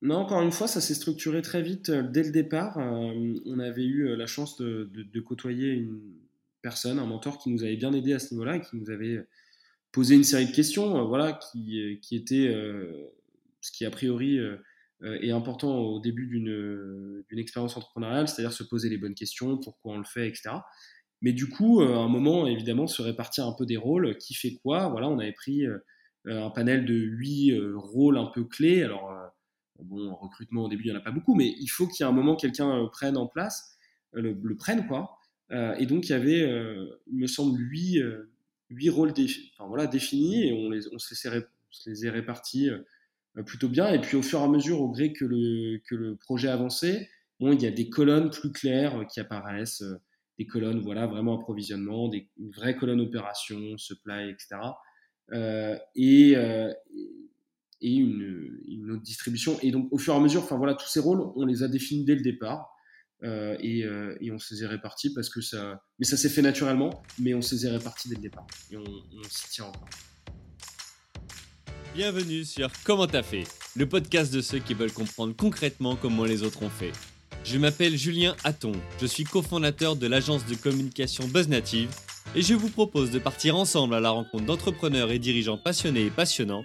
Non, encore une fois, ça s'est structuré très vite dès le départ. on avait eu la chance de, côtoyer une personne, un mentor qui nous avait bien aidé à ce niveau-là et qui nous avait posé une série de questions, voilà, qui, qui étaient ce qui a priori est important au début d'une expérience entrepreneuriale, c'est-à-dire se poser les bonnes questions, pourquoi on le fait, etc. Mais du coup, à un moment, évidemment, se répartir un peu des rôles, qui fait quoi? Voilà, on avait pris un panel de huit rôles un peu clés. Alors, bon, en recrutement au début, il n'y en a pas beaucoup, mais il faut qu'il y ait un moment quelqu'un prenne en place, le, prenne quoi. et donc, il y avait, il me semble, huit, huit rôles définis et on, on se, les, les est répartis plutôt bien. Et puis, au fur et à mesure, au gré que le, que le projet avançait, bon, il y a des colonnes plus claires qui apparaissent des colonnes, voilà, vraiment approvisionnement, des vraies colonnes opération, supply, etc. Euh, et, euh, et une, autre distribution. Et donc, au fur et à mesure, enfin voilà, tous ces rôles, on les a définis dès le départ. Euh, et, et, on se répartis parce que ça. Mais ça s'est fait naturellement, mais on se répartis dès le départ. Et on, on s'y tient encore. Bienvenue sur Comment t'as fait, le podcast de ceux qui veulent comprendre concrètement comment les autres ont fait. Je m'appelle Julien Hatton, je suis cofondateur de l'agence de communication BuzzNative et je vous propose de partir ensemble à la rencontre d'entrepreneurs et dirigeants passionnés et passionnants,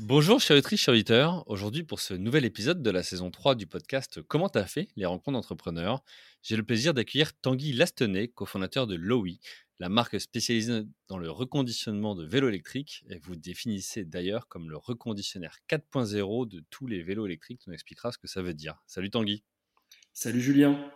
Bonjour chers chers auditeurs, aujourd'hui pour ce nouvel épisode de la saison 3 du podcast Comment t'as fait? Les rencontres d'entrepreneurs, j'ai le plaisir d'accueillir Tanguy Lastenay, cofondateur de Lowy, la marque spécialisée dans le reconditionnement de vélos électriques, et vous définissez d'ailleurs comme le reconditionnaire 4.0 de tous les vélos électriques, tu nous expliqueras ce que ça veut dire. Salut Tanguy. Salut Julien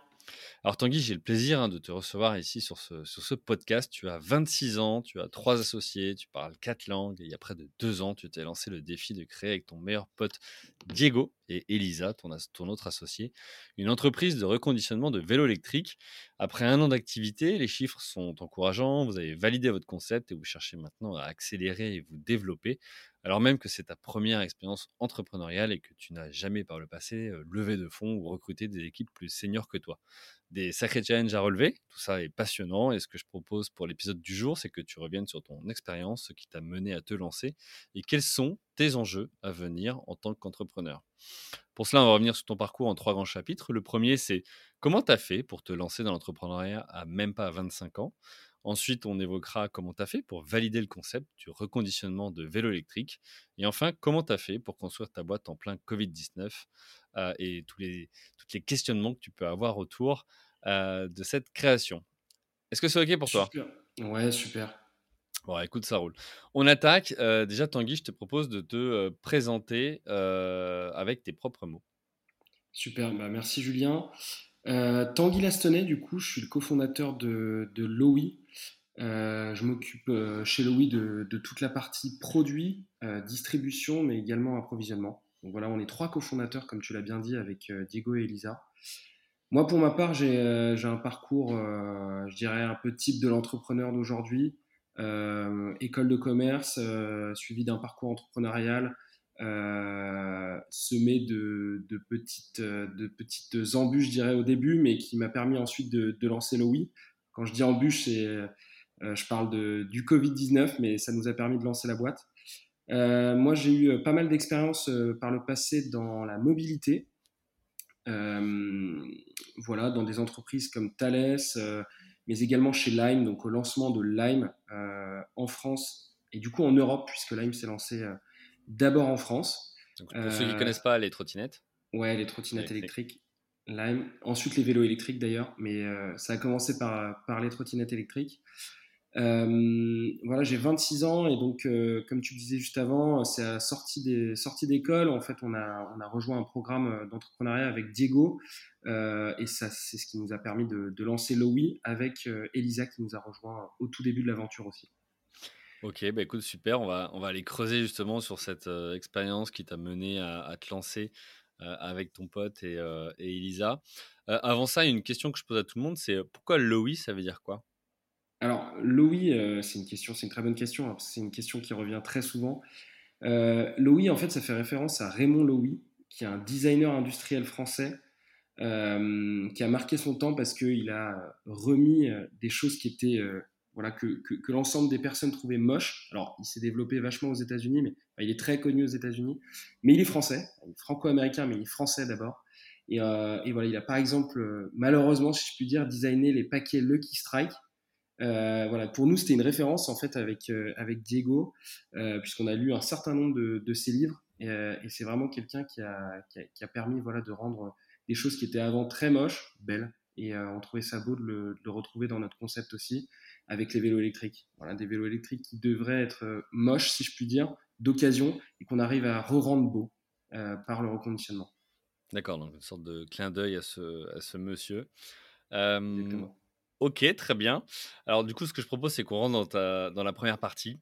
alors Tanguy, j'ai le plaisir hein, de te recevoir ici sur ce, podcast. Tu as 26 ans, tu as trois associés, tu parles quatre langues il y a près de deux ans, tu t'es lancé le défi de créer avec ton meilleur pote Diego et Elisa, ton, ton autre associé, une entreprise de reconditionnement de vélos électriques. Après un an d'activité, les chiffres sont encourageants, vous avez validé votre concept et vous cherchez maintenant à accélérer et vous développer alors même que c'est ta première expérience entrepreneuriale et que tu n'as jamais par le passé levé de fonds ou recruté des équipes plus seniors que toi. Des sacrés challenges à relever, tout ça est passionnant et ce que je propose pour l'épisode du jour, c'est que tu reviennes sur ton expérience, ce qui t'a mené à te lancer et quels sont tes enjeux à venir en tant qu'entrepreneur. Pour cela, on va revenir sur ton parcours en trois grands chapitres. Le premier, c'est comment tu as fait pour te lancer dans l'entrepreneuriat à même pas 25 ans? Ensuite, on évoquera comment tu as fait pour valider le concept du reconditionnement de vélo électrique. Et enfin, comment tu as fait pour construire ta boîte en plein Covid-19 euh, et tous les, les questionnements que tu peux avoir autour euh, de cette création. Est-ce que c'est OK pour toi? Ouais, super. Bon, écoute, ça roule. On attaque. Euh, déjà, Tanguy, je te propose de te présenter avec tes propres mots. Super, bah, merci Julien. Euh, Tanguy Lastenay, du coup, je suis le cofondateur de, de Lowy. Euh, je m'occupe euh, chez Lowy de, toute la partie produit, distribution, mais également approvisionnement. Donc voilà, on est trois cofondateurs, comme tu l'as bien dit, avec Diego et Elisa. Moi, pour ma part, j'ai un parcours, je dirais, un peu type de l'entrepreneur d'aujourd'hui. école de commerce, suivi d'un parcours entrepreneurial, euh, semé de, de, petites, embûches, je dirais, au début, mais qui m'a permis ensuite de, de lancer oui. Quand je dis embûches, c'est, euh, je parle du Covid-19, mais ça nous a permis de lancer la boîte. Euh, moi, j'ai eu pas mal d'expérience par le passé dans la mobilité. voilà, dans des entreprises comme Thales, mais également chez Lime, donc au lancement de Lime en France et du coup en Europe, puisque Lime s'est lancé d'abord en France. pour ceux qui ne connaissent pas les trottinettes Ouais, les trottinettes électriques. Lime. Ensuite, les vélos électriques d'ailleurs, mais euh, ça a commencé par, par les trottinettes électriques. Euh, voilà, j'ai 26 ans et donc, euh, comme tu disais juste avant, c'est à sortie des sorties d'école. En fait, on a, on a rejoint un programme d'entrepreneuriat avec Diego et ça, c'est ce qui nous a permis de, de lancer Lowy avec Elisa qui nous a rejoint au tout début de l'aventure aussi. Ok, bah écoute, super. On va, on va aller creuser justement sur cette expérience qui t'a mené à, te lancer avec ton pote et, et Elisa. avant ça, une question que je pose à tout le monde, c'est pourquoi Lowy, ça veut dire quoi? Alors, Lowy, c'est une question, c'est une très bonne question. Hein, c'est une question qui revient très souvent. Lowy, en fait, ça fait référence à Raymond Lowy, qui est un designer industriel français euh, qui a marqué son temps parce qu'il a remis euh, des choses qui étaient euh, voilà, que, que, l'ensemble des personnes trouvaient moches. Alors, il s'est développé vachement aux États-Unis, mais il est très connu aux États-Unis. Mais il est français, franco-américain, mais il est français d'abord. Et, et, voilà, il a par exemple, malheureusement, si je puis dire, designé les paquets Lucky Strike. voilà, pour nous, c'était une référence en fait avec, avec Diego, puisqu'on a lu un certain nombre de, de ses livres. Et, c'est vraiment quelqu'un qui a, qui, a, qui a, permis voilà, de rendre des choses qui étaient avant très moches, belles. Et euh, on trouvait ça beau de le, retrouver dans notre concept aussi, avec les vélos électriques. Voilà, des vélos électriques qui devraient être euh, moches, si je puis dire, d'occasion, et qu'on arrive à re-rendre beau euh, par le reconditionnement. D'accord, donc une sorte de clin d'œil à ce, à ce monsieur. Ok, très bien. Alors du coup, ce que je propose, c'est qu'on rentre dans, ta, dans la première partie.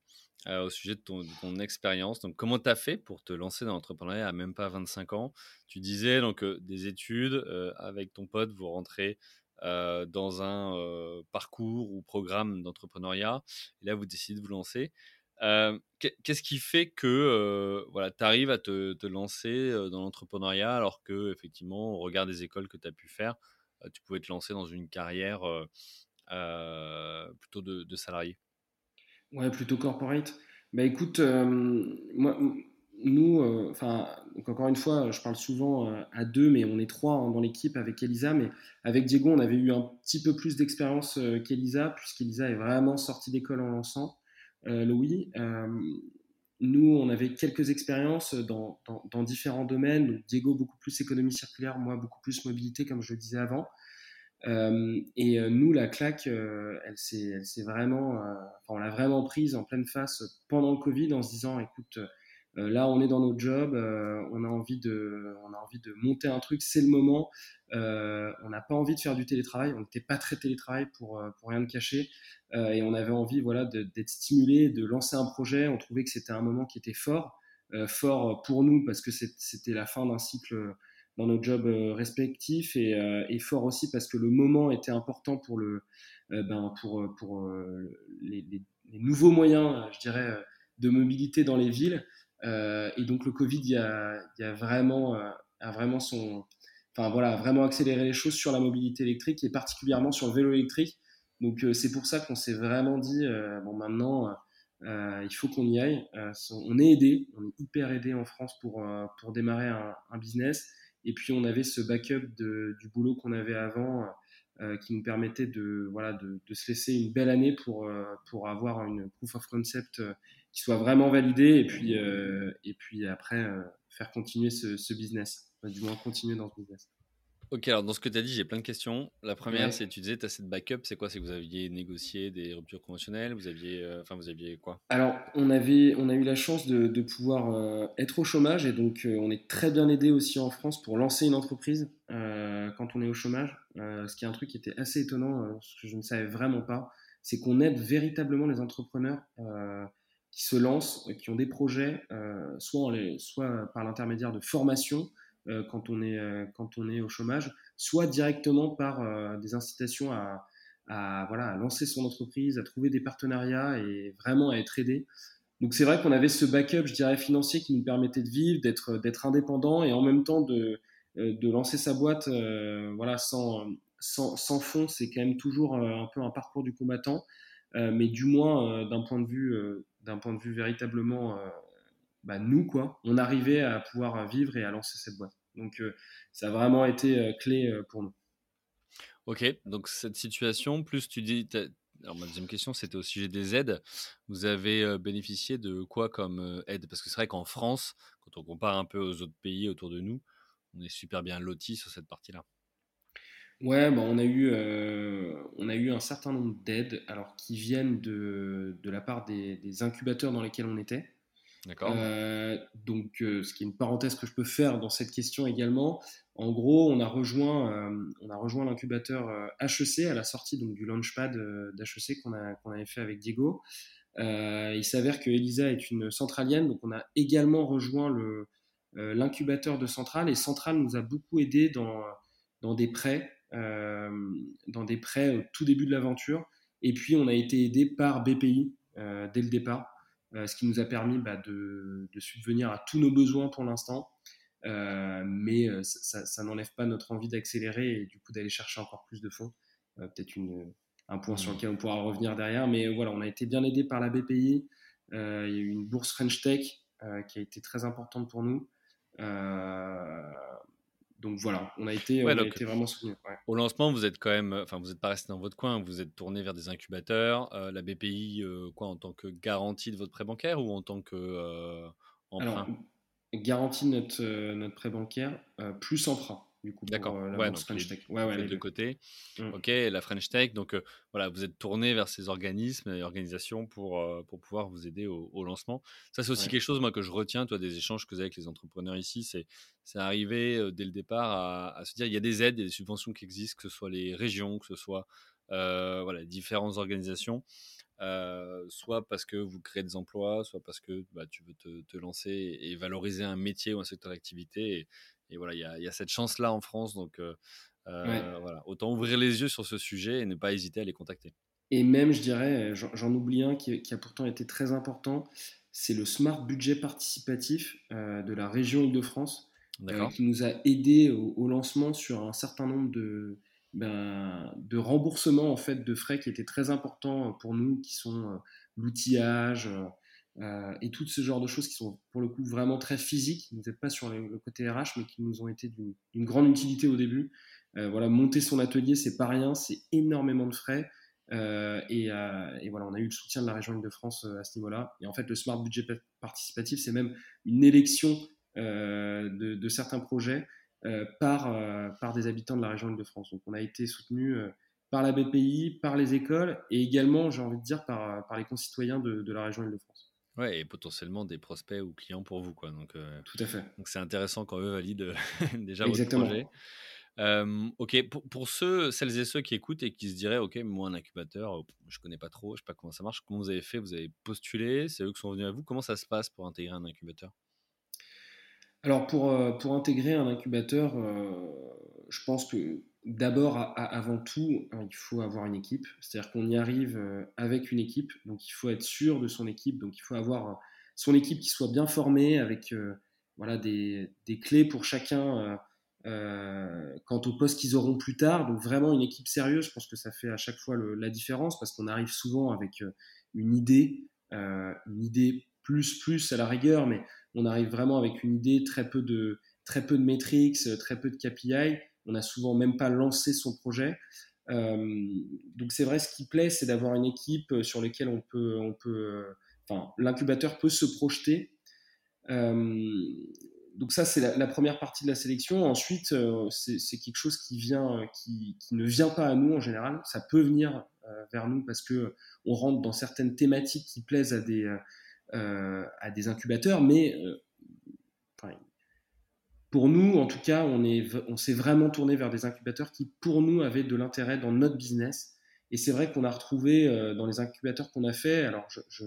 Euh, au sujet de ton, expérience. Donc, comment tu as fait pour te lancer dans l'entrepreneuriat à même pas 25 ans? Tu disais donc euh, des études, euh, avec ton pote, vous rentrez dans un parcours ou programme d'entrepreneuriat, et là, vous décidez de vous lancer. Qu'est-ce qui fait que voilà, tu arrives à te, lancer dans l'entrepreneuriat alors que, effectivement, au regard des écoles que tu as pu faire, tu pouvais te lancer dans une carrière plutôt de, de salarié? Ouais, plutôt corporate. Bah écoute, euh, moi, nous, euh, enfin, encore une fois, je parle souvent euh, à deux, mais on est trois hein, dans l'équipe avec Elisa. Mais avec Diego, on avait eu un petit peu plus d'expérience qu'Elisa, puisqu'Elisa est vraiment sortie d'école en lançant Louis. nous, on avait quelques expériences dans, différents domaines. Diego, beaucoup plus économie circulaire, moi, beaucoup plus mobilité, comme je le disais avant. Euh, et euh, nous, la claque, euh, elle s'est vraiment, on l'a vraiment prise en pleine face pendant le Covid en se disant, écoute, là, on est dans notre job, on a envie de, on a envie de monter un truc, c'est le moment. on n'a pas envie de faire du télétravail, on n'était pas très télétravail pour, pour rien de cacher, et on avait envie, voilà, d'être stimulé, de lancer un projet. On trouvait que c'était un moment qui était fort, fort pour nous parce que c'était la fin d'un cycle dans nos jobs euh, respectifs euh, et, fort aussi parce que le moment était important pour, le, euh, ben, pour, pour les, nouveaux moyens, je dirais, de mobilité dans les villes. Et donc le Covid, a, vraiment, accéléré les choses sur la mobilité électrique et particulièrement sur le vélo électrique. Donc c'est pour ça qu'on s'est vraiment dit, bon maintenant, il faut qu'on y aille. on est aidé, on est hyper aidé en France pour, démarrer un, business. Et puis on avait ce backup du boulot qu'on avait avant euh, qui nous permettait de, se laisser une belle année pour, euh, pour avoir une proof of concept euh, qui soit vraiment validée et puis, et puis après faire continuer ce, ce business, du moins continuer dans ce business. Ok, alors dans ce que tu as dit, j'ai plein de questions. La première, c'est tu disais, tu as cette backup, c'est quoi? C'est que vous aviez négocié des ruptures conventionnelles Vous aviez, euh, enfin, vous aviez quoi? Alors, on, avait, on a eu la chance de, de pouvoir euh, être au chômage et donc euh, on est très bien aidé aussi en France pour lancer une entreprise quand on est au chômage. ce qui est un truc qui était assez étonnant, ce que je ne savais vraiment pas, c'est qu'on aide véritablement les entrepreneurs qui se lancent, qui ont des projets, soit, soit par l'intermédiaire de formation euh, quand, on est, euh, quand on est au chômage, soit directement par euh, des incitations à, voilà, à lancer son entreprise, à trouver des partenariats et vraiment à être aidé. Donc c'est vrai qu'on avait ce backup, je dirais, financier qui nous permettait de vivre, d'être, d'être indépendant et en même temps de, de lancer sa boîte voilà, sans, sans, sans fonds. C'est quand même toujours un peu un parcours du combattant, mais du moins d'un point de vue, d'un point de vue véritablement bah, nous, quoi, on arrivait à pouvoir vivre et à lancer cette boîte. Donc, euh, ça a vraiment été euh, clé euh, pour nous. Ok, donc cette situation, plus tu dis, alors ma deuxième question, c'était au sujet des aides. Vous avez bénéficié de quoi comme aide? Parce que c'est vrai qu'en France, quand on compare un peu aux autres pays autour de nous, on est super bien lotis sur cette partie-là. Ouais, bah on, a eu, on a eu un certain nombre d'aides alors qui viennent de, de la part des, des, incubateurs dans lesquels on était. D'accord. Euh, donc, euh, ce qui est une parenthèse que je peux faire dans cette question également. En gros, on a rejoint, euh, on a rejoint l'incubateur HEC à la sortie donc, du launchpad d'HEC qu'on qu'on avait fait avec Diego. il s'avère que Elisa est une centralienne, donc on a également rejoint le, l'incubateur de Centrale. Et Centrale nous a beaucoup aidé dans, dans des prêts, dans des prêts au tout début de l'aventure. Et puis, on a été aidé par BPI dès le départ, ce qui nous a permis bah, de, de, subvenir à tous nos besoins pour l'instant. mais ça, ça n'enlève pas notre envie d'accélérer et du coup d'aller chercher encore plus de fonds. Peut-être une, un point sur mmh. lequel on pourra revenir derrière. Mais voilà, on a été bien aidé par la BPI. Euh, il y a eu une bourse French Tech euh, qui a été très importante pour nous. Euh, donc voilà, on a été, vraiment soutenus. Au lancement, vous êtes quand même, enfin, vous n'êtes pas resté dans votre coin, vous êtes tourné vers des incubateurs. la BPI, quoi, en tant que garantie de votre prêt bancaire ou en tant que emprunt? Garantie de notre, notre prêt bancaire, plus emprunt du coup. D'accord. Euh, ouais, French Tech. Ouais, ouais, les, deux côtés. Mmh. Ok, la French Tech. Donc euh, voilà, vous êtes tourné vers ces organismes et organisations pour, euh, pour pouvoir vous aider au, lancement. Ça, c'est aussi quelque chose moi que je retiens, toi, des échanges que vous avez avec les entrepreneurs ici. C'est c'est arrivé dès le départ à, à, se dire il y a des aides, il y a des subventions qui existent, que ce soit les régions, que ce soit voilà différentes organisations. soit parce que vous créez des emplois, soit parce que bah, tu veux te, te, lancer et valoriser un métier ou un secteur d'activité. Et, et voilà, il y, a, cette chance-là en France. Donc, euh, euh, voilà, autant ouvrir les yeux sur ce sujet et ne pas hésiter à les contacter. Et même, je dirais, j'en oublie un qui, a pourtant été très important, c'est le Smart Budget participatif euh, de la région Île-de-France, qui nous a aidé au, lancement sur un certain nombre de, ben, de remboursements en fait, de frais qui étaient très importants pour nous, qui sont l'outillage, euh, et tout ce genre de choses qui sont pour le coup vraiment très physiques, vous n'êtes pas sur le, côté RH, mais qui nous ont été d'une grande utilité au début. Euh, voilà, monter son atelier, c'est pas rien, c'est énormément de frais. Euh, et, voilà, on a eu le soutien de la région Île-de-France à ce niveau-là. Et en fait, le Smart Budget Participatif, c'est même une élection de, certains projets par, des habitants de la région Île-de-France. Donc on a été soutenu par la BPI, par les écoles et également, j'ai envie de dire, par, par les concitoyens de, de la région Île-de-France. Ouais, et potentiellement des prospects ou clients pour vous. Quoi. Donc, euh, Tout à fait. Donc c'est intéressant quand eux valident déjà Exactement. votre projet. ok, pour, pour, ceux, celles et ceux qui écoutent et qui se diraient, ok, moi un incubateur, je connais pas trop, je sais pas comment ça marche. Comment vous avez fait Vous avez postulé C'est eux qui sont venus à vous Comment ça se passe pour intégrer un incubateur? Alors pour, euh, pour intégrer un incubateur, euh, je pense que d'abord, avant tout, hein, il faut avoir une équipe. C'est-à-dire qu'on y arrive euh, avec une équipe. Donc, il faut être sûr de son équipe. Donc, il faut avoir euh, son équipe qui soit bien formée avec euh, voilà, des, clés pour chacun quant au poste qu'ils auront plus tard. Donc, vraiment une équipe sérieuse. Je pense que ça fait à chaque fois la différence parce qu'on arrive souvent avec une idée, une idée plus, plus à la rigueur, mais on arrive vraiment avec une idée, très peu de, très peu de très peu de KPI on n'a souvent même pas lancé son projet. Euh, donc c'est vrai, ce qui plaît, c'est d'avoir une équipe sur laquelle on peut, on peut, enfin, l'incubateur peut se projeter. Euh, donc ça, c'est la, première partie de la sélection. Ensuite, euh, c'est quelque chose qui vient, qui, ne vient pas à nous en général. Ça peut venir vers nous parce que on rentre dans certaines thématiques qui plaisent à des, à des incubateurs, mais pour nous, en tout cas, on, est, on s'est vraiment tourné vers des incubateurs qui, pour nous, avaient de l'intérêt dans notre business. Et c'est vrai qu'on a retrouvé euh, dans les incubateurs qu'on a fait, alors je,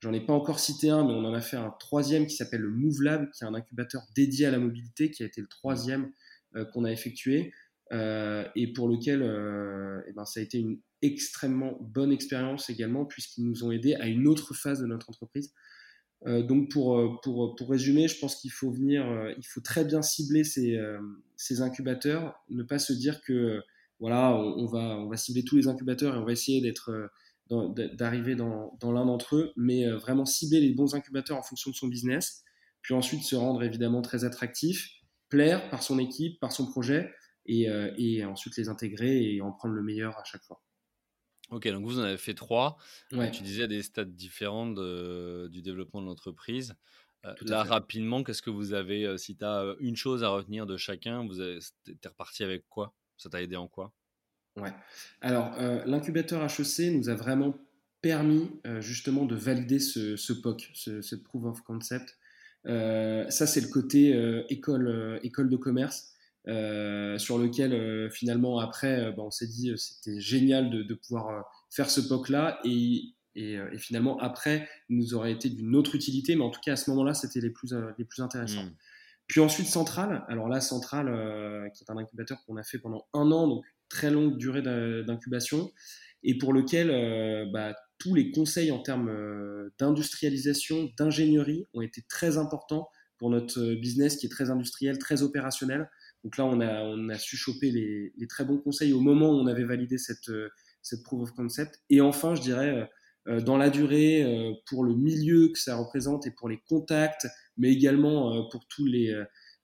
j'en ai pas encore cité un, mais on en a fait un troisième qui s'appelle le Move Lab, qui est un incubateur dédié à la mobilité, qui a été le troisième euh, qu'on a effectué euh, et pour lequel eh ben, ça a été une extrêmement bonne expérience également, puisqu'ils nous ont aidés à une autre phase de notre entreprise. Euh, donc pour, euh, pour, pour, résumer, je pense qu'il faut venir, euh, il faut très bien cibler ces, ces, incubateurs, ne pas se dire que voilà, on, va, on va cibler tous les incubateurs et on va essayer d'être d'arriver dans, dans l'un d'entre eux, mais vraiment cibler les bons incubateurs en fonction de son business, puis ensuite se rendre évidemment très attractif, plaire par son équipe, par son projet, et, et ensuite les intégrer et en prendre le meilleur à chaque fois. Ok, donc vous en avez fait trois. Tu disais à des stades différents du développement de l'entreprise. Euh, là, rapidement, qu'est-ce que vous avez euh, Si tu as euh, une chose à retenir de chacun, vous es reparti avec quoi? Ça t'a aidé en quoi? Ouais. Alors, l'incubateur HEC nous a vraiment permis justement de valider ce, POC, ce, Proof of Concept. ça, c'est le côté école, école de commerce. Euh, sur lequel euh, finalement après euh, bah, on s'est dit c'était génial de, pouvoir faire ce POC là et, et, finalement après nous aurait été d'une autre utilité mais en tout cas à ce moment là c'était les plus, les plus intéressants. Puis ensuite Central. Alors là, Central, qui est un incubateur qu'on a fait pendant un an, donc très longue durée d'incubation, et pour lequel bah, tous les conseils en termes d'industrialisation, d'ingénierie ont été très importants pour notre business qui est très industriel, très opérationnel. Donc là, on a, on a su choper les, les, très bons conseils au moment où on avait validé cette, cette proof of concept. Et enfin, je dirais, euh, dans la durée, euh, pour le milieu que ça représente et pour les contacts, mais également euh, pour tous les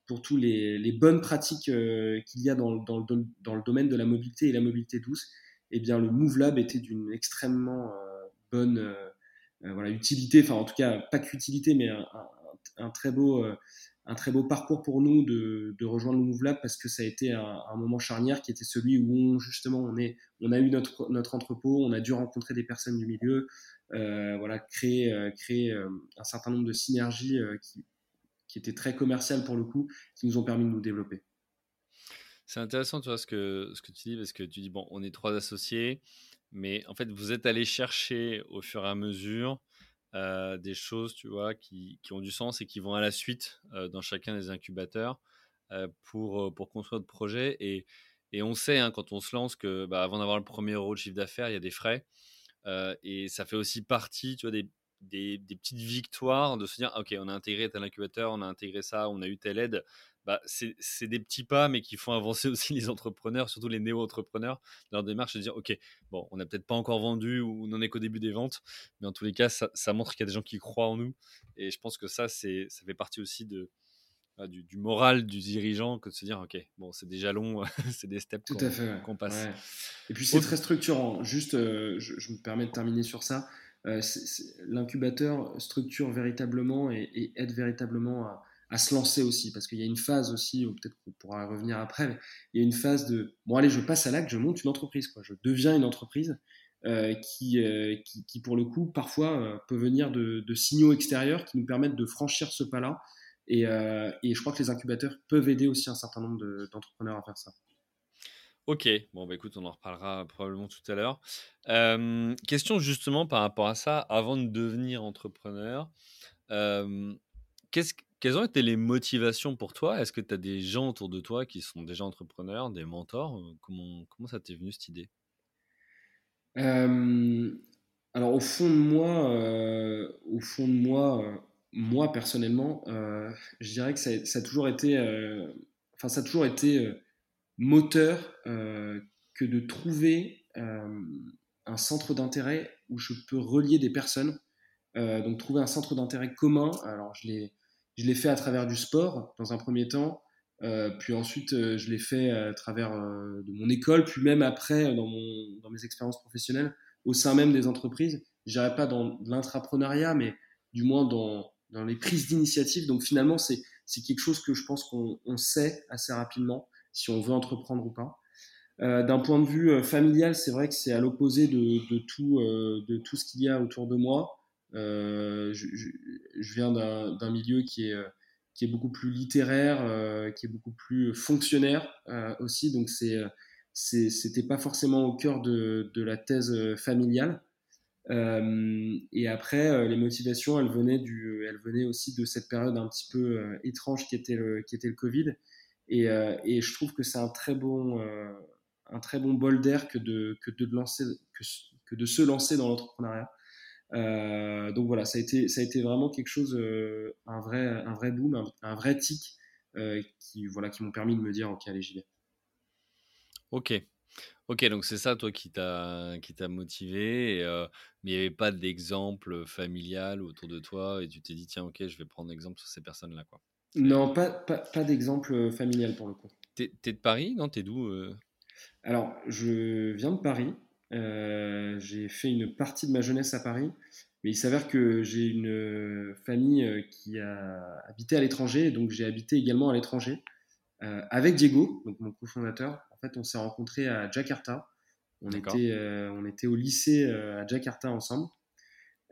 pour tous les, les bonnes pratiques qu'il y a dans, dans, le, dans, le, domaine de la mobilité et la mobilité douce, eh bien le Move Lab était d'une extrêmement bonne voilà, utilité, enfin en tout cas pas qu'utilité, mais un, un, très beau un très beau parcours pour nous de, rejoindre le parce que ça a été un, moment charnière qui était celui où on, justement on, est, on a eu notre, notre entrepôt, on a dû rencontrer des personnes du milieu, euh, voilà, créer, euh, créer euh, un certain nombre de synergies qui, qui étaient très commerciales pour le coup, qui nous ont permis de nous développer. C'est intéressant, tu ce que, ce que tu dis, parce que tu dis, bon, on est trois associés, mais en fait, vous êtes allé chercher au fur et à mesure euh, des choses, tu vois, qui, qui, ont du sens et qui vont à la suite euh, dans chacun des incubateurs euh, pour, pour construire le projet. Et, et on sait, hein, quand on se lance, que bah, avant d'avoir le premier euro de chiffre d'affaires, il y a des frais. et ça fait aussi partie, tu vois, des, des, des, petites victoires de se dire, ok, on a intégré tel incubateur, on a intégré ça, on a eu telle aide bah, c'est des petits pas, mais qui font avancer aussi les entrepreneurs, surtout les néo-entrepreneurs, leur démarche de dire, OK, bon, on n'a peut-être pas encore vendu ou on n'en est qu'au début des ventes, mais en tous les cas, ça, montre qu'il y a des gens qui croient en nous. Et je pense que ça, ça fait partie aussi de, bah, du, moral du dirigeant que de se dire, OK, bon, c'est déjà long, c'est des steps qu'on passe. Et puis c'est très structurant. Juste, euh, je, me permets de terminer sur ça. Euh, l'incubateur structure véritablement et, et aide véritablement à à se lancer aussi, parce qu'il y a une phase aussi, peut-être qu'on pourra revenir après, mais il y a une phase de bon allez, je passe à l'acte, je monte une entreprise, quoi. je deviens une entreprise euh, qui, euh, qui, qui, pour le coup, parfois euh, peut venir de, signaux extérieurs qui nous permettent de franchir ce pas-là. Et, et, je crois que les incubateurs peuvent aider aussi un certain nombre d'entrepreneurs à faire ça. Ok, bon bah écoute, on en reparlera probablement tout à l'heure. question justement par rapport à ça, avant de devenir entrepreneur, qu'est-ce quelles ont été les motivations pour toi? Est-ce que tu as des gens autour de toi qui sont déjà entrepreneurs, des mentors? Comment, comment ça t'est venu cette idée? Alors au fond de moi, euh, au fond de moi, euh, moi personnellement, euh, je dirais que ça, ça, a toujours été, enfin ça a toujours été moteur que de trouver un centre d'intérêt où je peux relier des personnes. donc trouver un centre d'intérêt commun. Alors je l'ai je l'ai fait à travers du sport dans un premier temps, euh, puis ensuite euh, je l'ai fait à travers euh, de mon école, puis même après dans, mon, dans mes expériences professionnelles au sein même des entreprises. Je pas dans l'intrapreneuriat, mais du moins dans, dans les prises d'initiative. Donc finalement, c'est quelque chose que je pense qu'on sait assez rapidement si on veut entreprendre ou pas. Euh, D'un point de vue familial, c'est vrai que c'est à l'opposé de, de, de tout ce qu'il y a autour de moi. Euh, je, je, viens d'un milieu qui est, euh, qui est beaucoup plus littéraire, euh, qui est beaucoup plus fonctionnaire aussi. Donc, c'est c'était pas forcément au cœur de, de la thèse familiale. Euh, et après, les motivations, elles venaient, du, elles venaient aussi de cette période un petit peu étrange qui était le, qui était le Covid. Et, et je trouve que c'est un très bon, un très bon bol d'air que de, que de que de se lancer dans l'entrepreneuriat. Euh, donc voilà, ça a été, ça a été vraiment quelque chose, euh, un, vrai, un vrai boom, un, vrai tic euh, qui, voilà, qui m'ont permis de me dire ok, allez, j'y vais. Ok. Ok, donc c'est ça, toi, qui t'a qui t'a motivé, mais il n'y avait pas d'exemple familial autour de toi et tu t'es dit, tiens, ok, je vais prendre exemple sur ces personnes-là, quoi. Non, pas, pas, pas d'exemple familial pour le coup. T'es es de Paris, non T'es d'où Alors, je viens de Paris. Euh, j'ai fait une partie de ma jeunesse à Paris, mais il s'avère que j'ai une famille euh, qui a habité à l'étranger, donc j'ai habité également à l'étranger euh, avec Diego, donc mon cofondateur. En fait, on s'est rencontrés à Jakarta. On était, on était au lycée à Jakarta ensemble.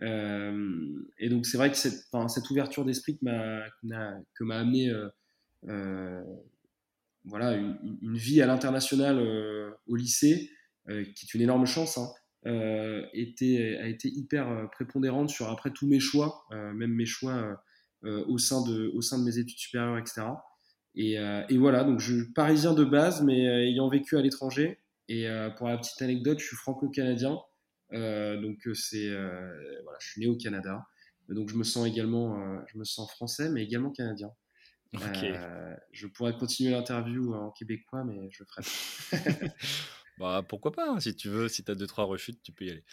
et donc c'est vrai que cette, cette ouverture d'esprit que m'a amené voilà, une, une, vie à l'international au lycée, euh, qui est une énorme chance, hein, euh, était, a été hyper euh, prépondérante sur après tous mes choix, même mes choix au, sein de, au sein de mes études supérieures, etc. Et, et voilà, donc je suis parisien de base, mais ayant vécu à l'étranger. Et pour la petite anecdote, je suis franco-canadien. donc c'est voilà, je suis né au Canada. Donc je me sens également, je me sens français, mais également canadien. Euh, je pourrais continuer l'interview en québécois, mais je le ferai bah, pourquoi pas, hein, si tu veux, si tu as deux, trois rechutes, tu peux y aller.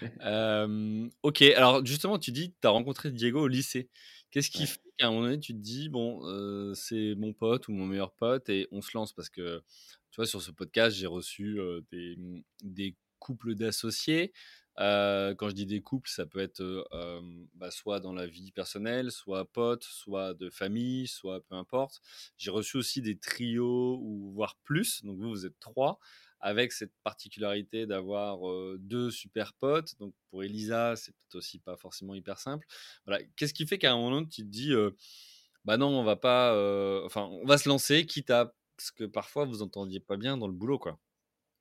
euh, ok, alors justement, tu dis tu as rencontré Diego au lycée. Qu'est-ce qui fait qu'à un moment donné, tu te dis, bon, euh, c'est mon pote ou mon meilleur pote et on se lance? Parce que, tu vois, sur ce podcast, j'ai reçu euh, des, des couples d'associés. Quand je dis des couples, ça peut être bah, soit dans la vie personnelle, soit potes, soit de famille, soit peu importe. J'ai reçu aussi des trios ou voire plus. Donc vous, vous êtes trois, avec cette particularité d'avoir deux super potes. Donc pour Elisa, c'est peut-être aussi pas forcément hyper simple. Voilà. Qu'est-ce qui fait qu'à un moment tu te dis, bah non, on va pas, enfin, on va se lancer, quitte à parce que parfois vous entendiez pas bien dans le boulot, quoi.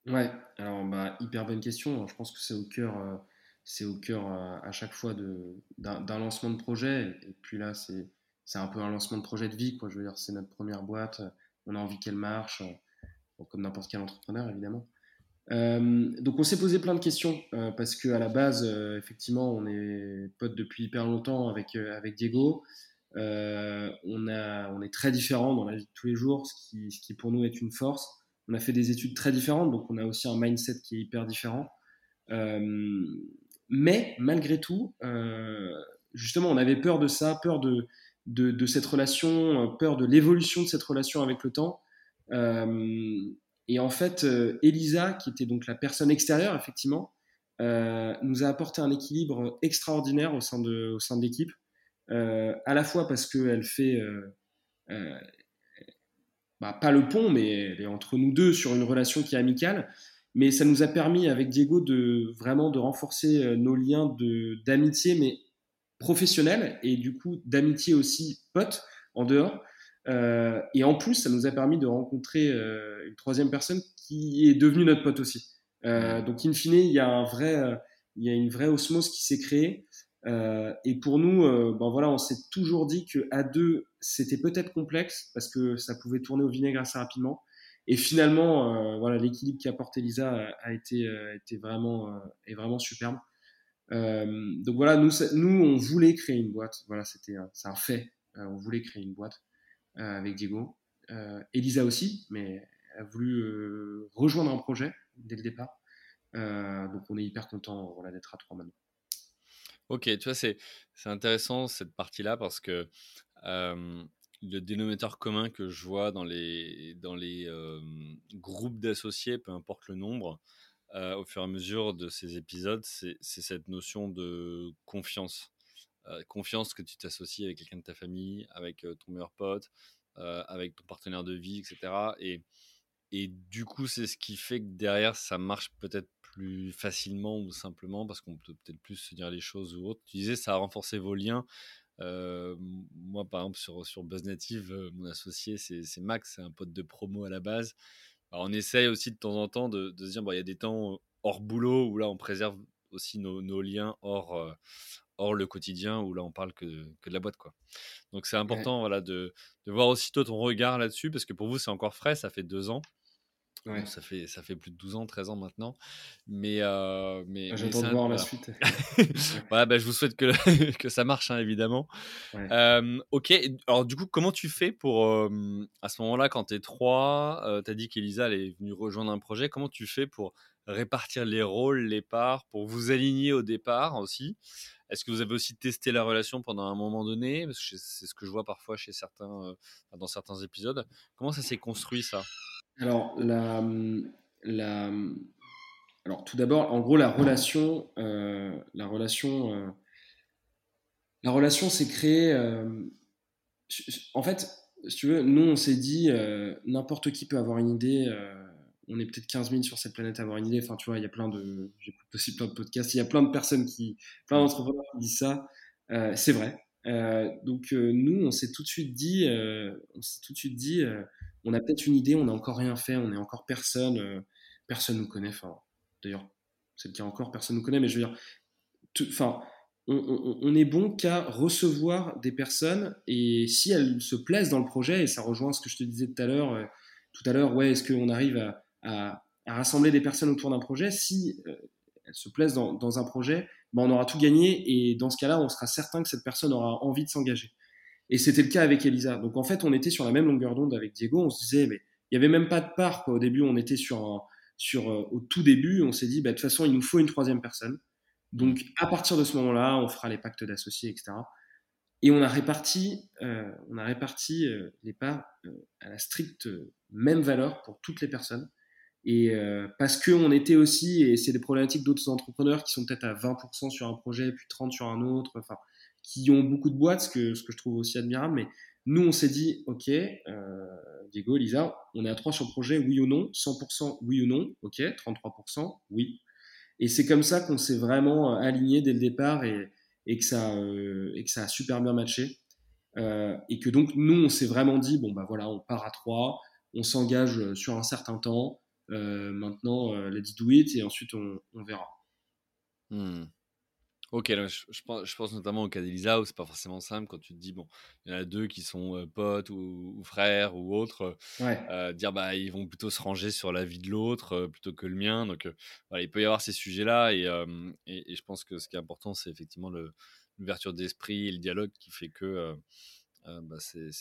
Ouais, alors bah, hyper bonne question. Je pense que c'est au cœur, c'est au cœur à chaque fois d'un lancement de projet. Et puis là, c'est un peu un lancement de projet de vie. Quoi. Je veux dire, c'est notre première boîte. On a envie qu'elle marche, comme n'importe quel entrepreneur, évidemment. Euh, donc on s'est posé plein de questions parce qu'à la base, effectivement, on est potes depuis hyper longtemps avec, avec Diego. on, a, on est très différents dans la vie de tous les jours, ce qui, ce qui pour nous est une force on a fait des études très différentes, donc on a aussi un mindset qui est hyper différent. Euh, mais malgré tout, euh, justement, on avait peur de ça, peur de, de, cette relation, peur de l'évolution de cette relation avec le temps. Euh, et en fait, Elisa, qui était donc la personne extérieure, effectivement, nous a apporté un équilibre extraordinaire au sein de, au sein de l'équipe, à la fois parce qu'elle fait, bah, pas le pont, mais elle est entre nous deux sur une relation qui est amicale. Mais ça nous a permis avec Diego de vraiment de renforcer euh, nos liens d'amitié, mais professionnels et du coup d'amitié aussi pote en dehors. Euh, et en plus, ça nous a permis de rencontrer euh, une troisième personne qui est devenue notre pote aussi. donc, in fine, il y a il y a une vraie osmose qui s'est créée. Euh, et pour nous, euh, ben voilà, on s'est toujours dit que à deux, c'était peut-être complexe parce que ça pouvait tourner au vinaigre assez rapidement. Et finalement, euh, voilà, l'équilibre qu'apporte Elisa a, a été vraiment, est vraiment superbe. donc voilà, nous, nous, on voulait créer une boîte. Voilà, c'était, c'est un fait. on voulait créer une boîte avec Diego. Elisa aussi, mais elle a voulu rejoindre un projet dès le départ. donc on est hyper content voilà, d'être à trois maintenant. Ok, tu vois, c'est intéressant cette partie-là parce que le dénominateur commun que je vois dans les, dans les groupes d'associés, peu importe le nombre, au fur et à mesure de ces épisodes, c'est cette notion de confiance. Confiance que tu t'associes avec quelqu'un de ta famille, avec ton meilleur pote, avec ton partenaire de vie, etc. Et, et du coup, c'est ce qui fait que derrière, ça marche peut-être plus facilement ou simplement parce qu'on peut peut-être plus se dire les choses ou autre. Tu disais, ça a renforcé vos liens. Euh, moi, par exemple, sur, sur euh, mon associé, c'est Max, c'est un pote de promo à la base. On essaye aussi de temps en temps de, de se dire, il y a des temps hors boulot où là, on préserve aussi nos, nos liens hors, euh, hors le quotidien où là, on parle que, que de la boîte. Quoi. Donc, c'est important voilà, de, de voir aussitôt ton regard là-dessus parce que pour vous, c'est encore frais, ça fait deux ans ça, fait, ça fait plus de 12 ans, 13 ans maintenant. Mais, euh, mais, ah, J'attends de voir la suite. voilà, bah, je vous souhaite que, que ça marche, hein, évidemment. ok, alors du coup, comment tu fais pour, à ce moment-là, quand tu es 3, tu as dit qu'Elisa est venue rejoindre un projet, comment tu fais pour répartir les rôles, les parts, pour vous aligner au départ aussi? Est-ce que vous avez aussi testé la relation pendant un moment donné? C'est ce que je vois parfois chez certains, dans certains épisodes. Comment ça s'est construit ça? Alors, la, la, alors, tout d'abord, en gros, la relation, euh, la relation, euh, la relation s'est créée. Euh, en fait, si tu veux, nous, on s'est dit, n'importe qui peut avoir une idée. On est peut-être 15 000 sur cette planète à avoir une idée. Enfin, tu vois, il y a plein de, j'écoute aussi plein de podcasts. Il y a plein de personnes qui, plein d'entrepreneurs qui disent ça. c'est vrai. donc, nous, on s'est tout de suite dit, on s'est tout de suite dit on a peut-être une idée, on n'a encore rien fait, on n'est encore personne, euh, personne nous connaît. Enfin, d'ailleurs, c'est le cas encore, personne nous connaît, mais je veux dire, enfin, on, est bon qu'à recevoir des personnes et si elles se plaisent dans le projet, et ça rejoint ce que je te disais tout à l'heure, euh, tout à l'heure, ouais, est-ce qu'on arrive à, rassembler des personnes autour d'un projet Si euh, elles se plaisent dans, un projet, ben on aura tout gagné et dans ce cas-là, on sera certain que cette personne aura envie de s'engager. Et c'était le cas avec Elisa. Donc en fait, on était sur la même longueur d'onde avec Diego. On se disait, mais il n'y avait même pas de part. Au début, on était sur, sur euh, au tout début, on s'est dit, bah, de toute façon, il nous faut une troisième personne. Donc, à partir de ce moment-là, on fera les pactes d'associés, etc. Et on a réparti, euh, on a réparti les parts à la stricte même valeur pour toutes les personnes. Et parce qu'on était aussi, et c'est des problématiques d'autres entrepreneurs qui sont peut-être à 20% sur un projet, puis 30% sur un autre, enfin, qui ont beaucoup de boîtes, ce que, ce que je trouve aussi admirable. Mais nous, on s'est dit, OK, Diego, Lisa, on est à 3 sur le projet, oui ou non? 100% oui ou non? OK, 33% oui. Et c'est comme ça qu'on s'est vraiment euh, aligné dès le départ et, et, que, ça, euh, et que ça a super bien matché. Euh, et que donc, nous, on s'est vraiment dit, bon, bah voilà, on part à trois, on s'engage sur un certain temps. Maintenant, let's do it et ensuite on, on verra. Hmm. Ok, je, pense, je, pense, notamment au cas d'Elisa où c'est pas forcément simple quand tu te dis, bon, il y en a deux qui sont euh, potes ou, frères ou autres, euh, dire bah ils vont plutôt se ranger sur la vie de l'autre euh, plutôt que le mien. Donc voilà, il peut y avoir ces sujets-là et, et, je pense que ce qui est important, c'est effectivement l'ouverture d'esprit et le dialogue qui fait que bah, c'est,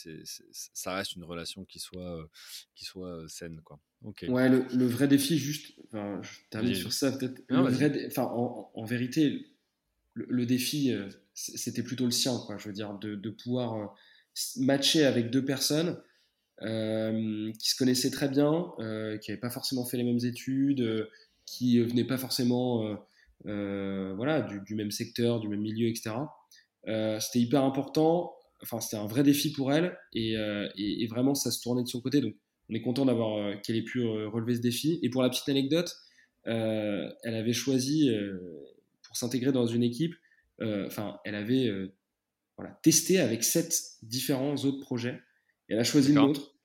ça reste une relation qui soit, qui soit saine. Quoi. Ouais, le, vrai défi, juste, je termine sur ça peut-être. enfin, en, en, vérité, le, défi, euh, c'était plutôt le sien, quoi. Je veux dire, de, pouvoir euh, matcher avec deux personnes euh, qui se connaissaient très bien, qui n'avaient pas forcément fait les mêmes études, qui venaient pas forcément voilà, du, même secteur, du même milieu, etc. c'était hyper important. Enfin, c'était un vrai défi pour elle et, et, vraiment, ça se tournait de son côté. Donc, on est content d'avoir qu'elle ait pu relever ce défi. Et pour la petite anecdote, elle avait choisi pour s'intégrer dans une équipe, euh, enfin, elle avait euh, voilà, testé avec sept différents autres projets. Et elle a choisi le nôtre.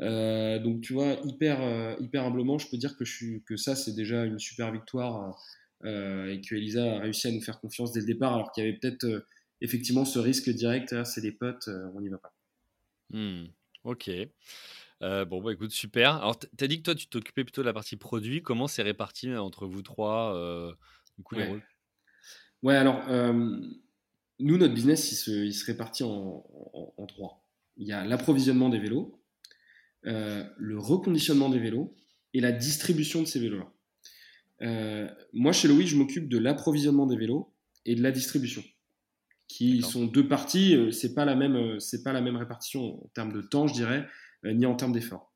Euh, donc, tu vois, hyper, hyper humblement, je peux dire que, je suis, que ça, c'est déjà une super victoire et que Elisa a réussi à nous faire confiance dès le départ, alors qu'il y avait peut-être effectivement ce risque direct c'est des potes, on n'y va pas. Hmm, ok. bon, bah écoute, super. Alors, tu as dit que toi, tu t'occupais plutôt de la partie produit. Comment c'est réparti entre vous trois, du coup, les rôles? Ouais, alors, euh, nous, notre business, il se, il se répartit en, en, trois. Il y a l'approvisionnement des vélos, euh, le reconditionnement des vélos et la distribution de ces vélos-là. Euh, moi, chez Louis, je m'occupe de l'approvisionnement des vélos et de la distribution, qui sont deux parties. C'est pas la même, c'est pas la même répartition en termes de temps, je dirais, ni en termes d'effort.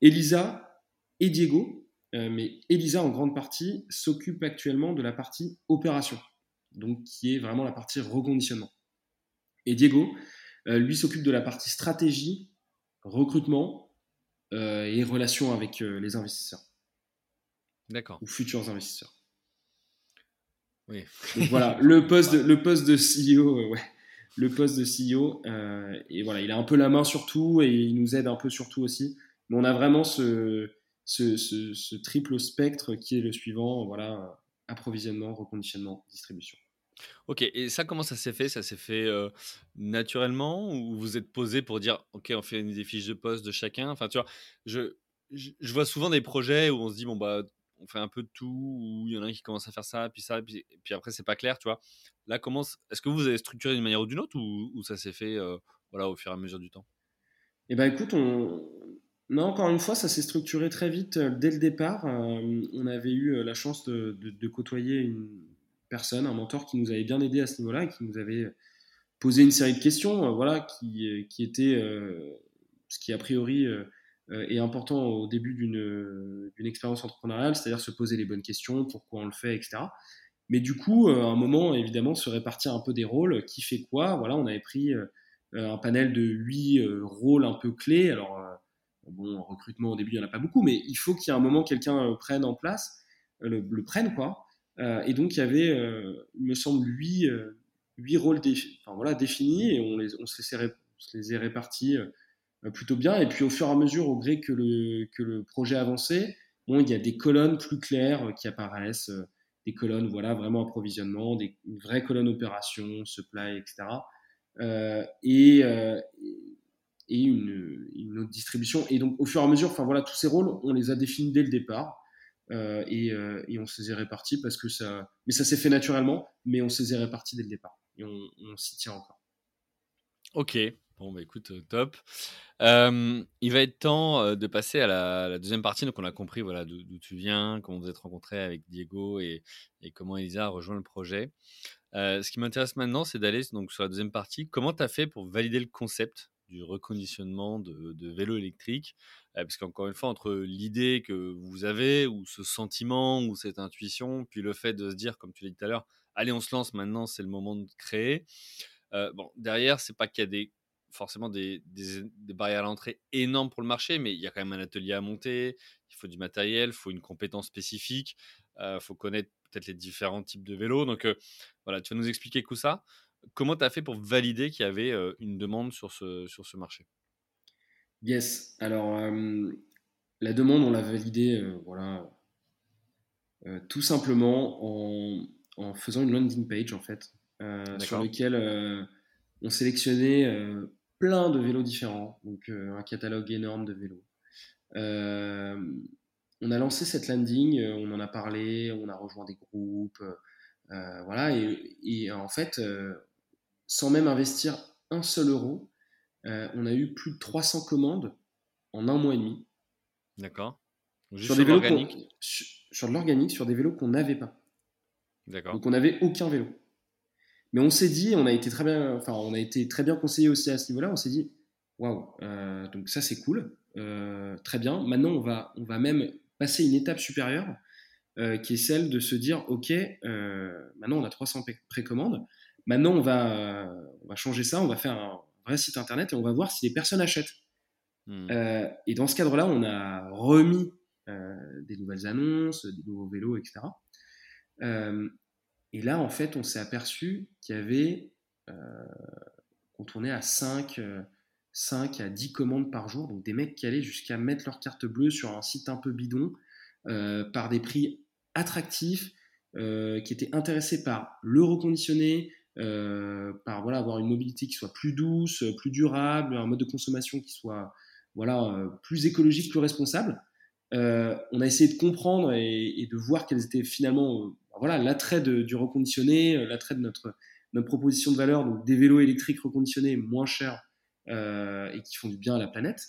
Elisa et Diego, mais Elisa en grande partie s'occupe actuellement de la partie opération donc qui est vraiment la partie reconditionnement. Et Diego, euh, lui, s'occupe de la partie stratégie, recrutement euh, et relations avec euh, les investisseurs. D'accord. Ou futurs investisseurs. Oui. Donc voilà, le poste de, le poste de CEO, ouais, le poste de CEO, et voilà, il a un peu la main sur tout et il nous aide un peu sur tout aussi. Mais on a vraiment ce, ce, ce triple spectre qui est le suivant, voilà, approvisionnement, reconditionnement, distribution. Ok, et ça, comment ça s'est fait? Ça s'est fait naturellement ou vous êtes posé pour dire, ok, on fait des fiches de poste de chacun Enfin, tu vois, je, je, vois souvent des projets où on se dit, bon, bah, on fait un peu de tout, ou il y en a qui commence à faire ça, puis ça, puis, puis après, c'est pas clair, tu vois. Là, comment, est-ce que vous avez structuré d'une manière ou d'une autre, ou, ça s'est fait voilà, au fur et à mesure du temps? Eh ben, écoute, on, non, encore une fois, ça s'est structuré très vite dès le départ. on avait eu la chance de, côtoyer une personne, un mentor qui nous avait bien aidé à ce niveau-là et qui nous avait posé une série de questions, euh, voilà, qui, euh, qui était euh, ce qui a priori est important au début d'une expérience entrepreneuriale, c'est-à-dire se poser les bonnes questions, pourquoi on le fait, etc. Mais du coup, à un moment, évidemment, se répartir un peu des rôles, qui fait quoi? Voilà, on avait pris un panel de huit rôles un peu clés. Alors, bon, en recrutement au début, il n'y en a pas beaucoup, mais il faut qu'il y ait un moment quelqu'un prenne en place, le, prenne quoi. Euh, et donc, il y avait, euh, il me semble, huit, euh, huit rôles définis et on, on se, les, se les est répartis plutôt bien. Et puis, au fur et à mesure, au gré que le, que le projet avançait, bon, il y a des colonnes plus claires qui apparaissent, des colonnes, voilà, vraiment approvisionnement, des, une vraie colonne opération, supply, etc. et, et une, une, autre distribution. Et donc, au fur et à mesure, voilà, tous ces rôles, on les a définis dès le départ. et, et, on se les est répartis parce que ça. Mais ça s'est fait naturellement, mais on se les est répartis dès le départ. Et on, on s'y tient encore. Ok, bon, bah écoute, top. il va être temps de passer à la, deuxième partie. Donc, on a compris voilà, d'où tu viens, comment vous êtes rencontré avec Diego et, comment Elisa a rejoint le projet. ce qui m'intéresse maintenant, c'est d'aller sur la deuxième partie. Comment tu as fait pour valider le concept du reconditionnement de, de vélo électrique? Parce qu'encore une fois, entre l'idée que vous avez, ou ce sentiment, ou cette intuition, puis le fait de se dire, comme tu l'as dit tout à l'heure, allez, on se lance maintenant, c'est le moment de créer. bon, derrière, c'est pas qu'il y a des forcément des, barrières à l'entrée énormes pour le marché, mais il y a quand même un atelier à monter, il faut du matériel, il faut une compétence spécifique, il faut connaître peut-être les différents types de vélos. Donc voilà, tu vas nous expliquer tout ça. Comment tu as fait pour valider qu'il y avait une demande sur ce, sur ce marché? Yes, alors la demande, on l'a validée voilà, tout simplement en, en, faisant une landing page en fait, sur laquelle on sélectionnait plein de vélos différents, donc euh, un catalogue énorme de vélos. Euh, on a lancé cette landing, euh, on en a parlé, on a rejoint des groupes, voilà, et, en fait, sans même investir un seul euro, on a eu plus de 300 commandes en un mois et demi. D'accord. Sur, des vélos sur, de l'organique, sur des vélos qu'on n'avait pas. D'accord. Donc on n'avait aucun vélo. Mais on s'est dit, on a été très bien, enfin, on a été très bien conseillé aussi à ce niveau-là. On s'est dit, waouh, euh, donc ça c'est cool, euh, très bien. Maintenant, on va, on va même passer une étape supérieure, euh, qui est celle de se dire, ok, maintenant on a 300 précommandes. Maintenant, on va, on va changer ça, on va faire un vrai site internet et on va voir si les personnes achètent. Hmm. et dans ce cadre-là, on a remis des nouvelles annonces, des nouveaux vélos, etc. Et là, en fait, on s'est aperçu qu'il y avait, euh, qu'on tournait à 5, 5 euh, à 10 commandes par jour, donc des mecs qui allaient jusqu'à mettre leur carte bleue sur un site un peu bidon, euh, par des prix attractifs, qui étaient intéressés par le reconditionner, par voilà, avoir une mobilité qui soit plus douce, plus durable, un mode de consommation qui soit voilà, plus écologique, plus responsable. on a essayé de comprendre et, et de voir quelles étaient finalement voilà, l'attrait du reconditionné, l'attrait de notre, notre proposition de valeur, donc des vélos électriques reconditionnés moins chers euh, et qui font du bien à la planète.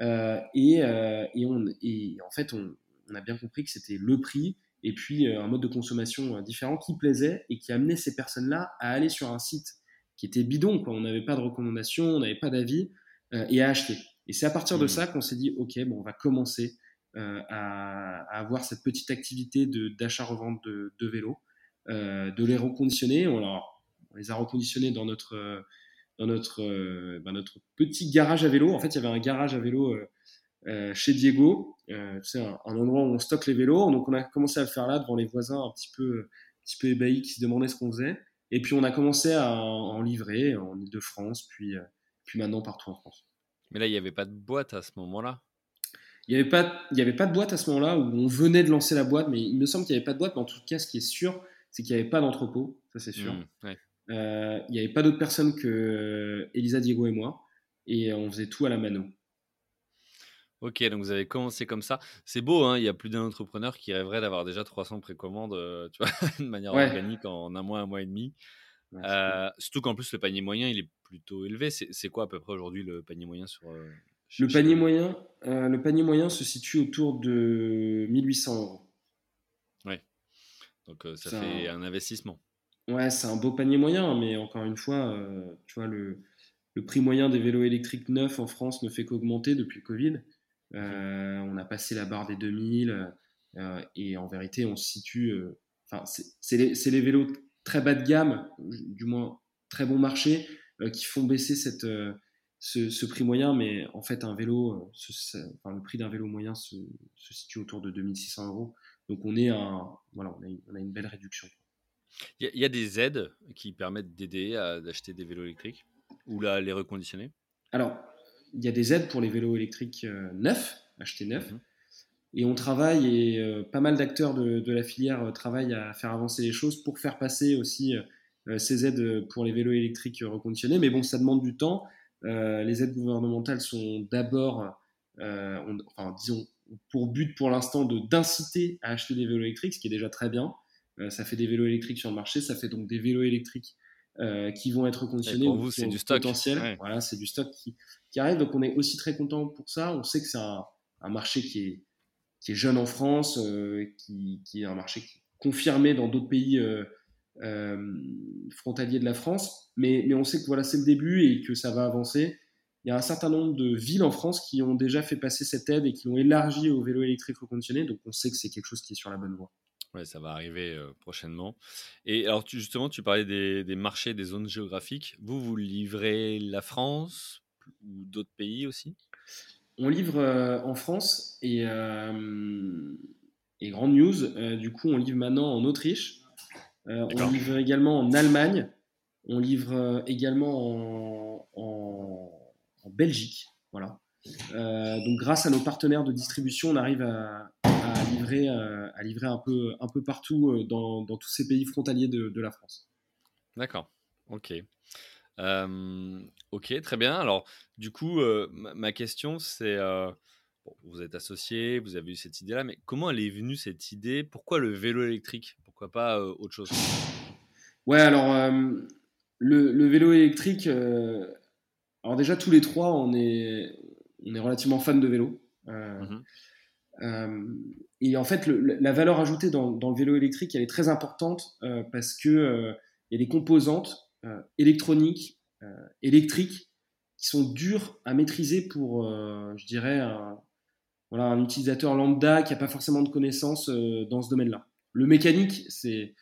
Euh, et, et, on, et, en fait, on, on, a bien compris que c'était le prix et puis un mode de consommation différent qui plaisait et qui amenait ces personnes-là à aller sur un site qui était bidon. Quoi. On n'avait pas de recommandations, on n'avait pas d'avis et à acheter. Et c'est à partir de mmh. ça qu'on s'est dit, OK, bon, on va commencer euh, à, avoir cette petite activité d'achat-revente de, de, vélos, euh, de les reconditionner. On, on, les a reconditionnés dans notre, dans notre, euh, ben, notre petit garage à vélo. En fait, il y avait un garage à vélo chez Diego, c'est un, endroit où on stocke les vélos. Donc, on a commencé à le faire là devant les voisins un petit peu, un petit peu ébahis qui se demandaient ce qu'on faisait. Et puis, on a commencé à en, livrer en Ile-de-France, puis, puis maintenant partout en France. Mais là, il n'y avait pas de boîte à ce moment-là? Il n'y avait, pas, il avait pas de boîte à ce moment-là où on venait de lancer la boîte, mais il me semble qu'il n'y avait pas de boîte. Mais en tout cas, ce qui est sûr, c'est qu'il n'y avait pas d'entrepôt, ça c'est sûr. Mmh, euh, il n'y avait pas d'autres personnes que Elisa, Diego et moi, et on faisait tout à la mano. Ok, donc vous avez commencé comme ça. C'est beau, hein il y a plus d'un entrepreneur qui rêverait d'avoir déjà 300 précommandes euh, tu vois, de manière organique en un mois, un mois et demi. Euh, surtout qu'en plus, le panier moyen, il est plutôt élevé. C'est quoi à peu près aujourd'hui le panier moyen sur, le panier, moyen, euh, le panier moyen se situe autour de 1800 euros. Oui. Donc euh, ça fait un... investissement. Ouais, c'est un beau panier moyen, mais encore une fois, euh, tu vois, le, prix moyen des vélos électriques neufs en France ne fait qu'augmenter depuis Covid. on a passé la barre des 2000 et en vérité, on se situe. Enfin, c'est les, vélos très bas de gamme, du moins très bon marché, qui font baisser cette ce, prix moyen, mais en fait, un vélo, euh, le prix d'un vélo moyen se, situe autour de 2600 euros. Donc, on, est un, voilà, on, a, une, belle réduction. Il y, a des aides qui permettent d'aider à d'acheter des vélos électriques ou là, les reconditionner? Alors, il y a des aides pour les vélos électriques euh, neufs, achetés neufs. Mhm. Et on travaille, et pas mal d'acteurs de, de, la filière travaillent à faire avancer les choses pour faire passer aussi ces aides pour les vélos électriques reconditionnés. Mais bon, ça demande du temps. les aides gouvernementales sont d'abord, enfin, disons, pour but pour l'instant de d'inciter à acheter des vélos électriques, ce qui est déjà très bien. Euh, ça fait des vélos électriques sur le marché, ça fait donc des vélos électriques euh, qui vont être reconditionnés. Pour vous, c'est du stock. Potentiel. Voilà, c'est du stock qui, qui, arrive. Donc on est aussi très content pour ça. On sait que c'est un, un, marché qui est, qui est jeune en France, euh, qui, qui, est un marché confirmé dans d'autres pays frontaliers de la France. Mais, mais on sait que voilà, c'est le début et que ça va avancer il y a un certain nombre de villes en France qui ont déjà fait passer cette aide et qui l'ont élargi au vélo électrique reconditionné. Donc on sait que c'est quelque chose qui est sur la bonne voie. Oui, ça va arriver euh, prochainement. Et alors justement, tu parlais des, marchés, des zones géographiques. Vous, vous livrez la France ou d'autres pays aussi? On livre euh, en France et, euh, et grande news, du coup on livre maintenant en Autriche. on livre également en Allemagne. On livre également en en Belgique. Voilà. Donc grâce à nos partenaires de distribution, on arrive à, livrer, euh, à livrer un peu, un peu partout euh, dans, tous ces pays frontaliers de, la France. D'accord. Ok. ok, très bien. Alors, du coup, ma, question, c'est, vous êtes associé, vous avez eu cette idée-là, mais comment elle est venue cette idée? Pourquoi le vélo électrique? Pourquoi pas autre chose? Ouais, alors, le, le, vélo électrique, alors déjà, tous les trois, on est, on est relativement fans de vélo. Euh, mhm. Euh, et en fait, la valeur ajoutée dans, le vélo électrique, elle est très importante euh, parce que il y a des composantes électroniques, électriques, qui sont dures à maîtriser pour, je dirais, un, voilà, un utilisateur lambda qui n'a pas forcément de connaissances dans ce domaine-là. Le mécanique, c'est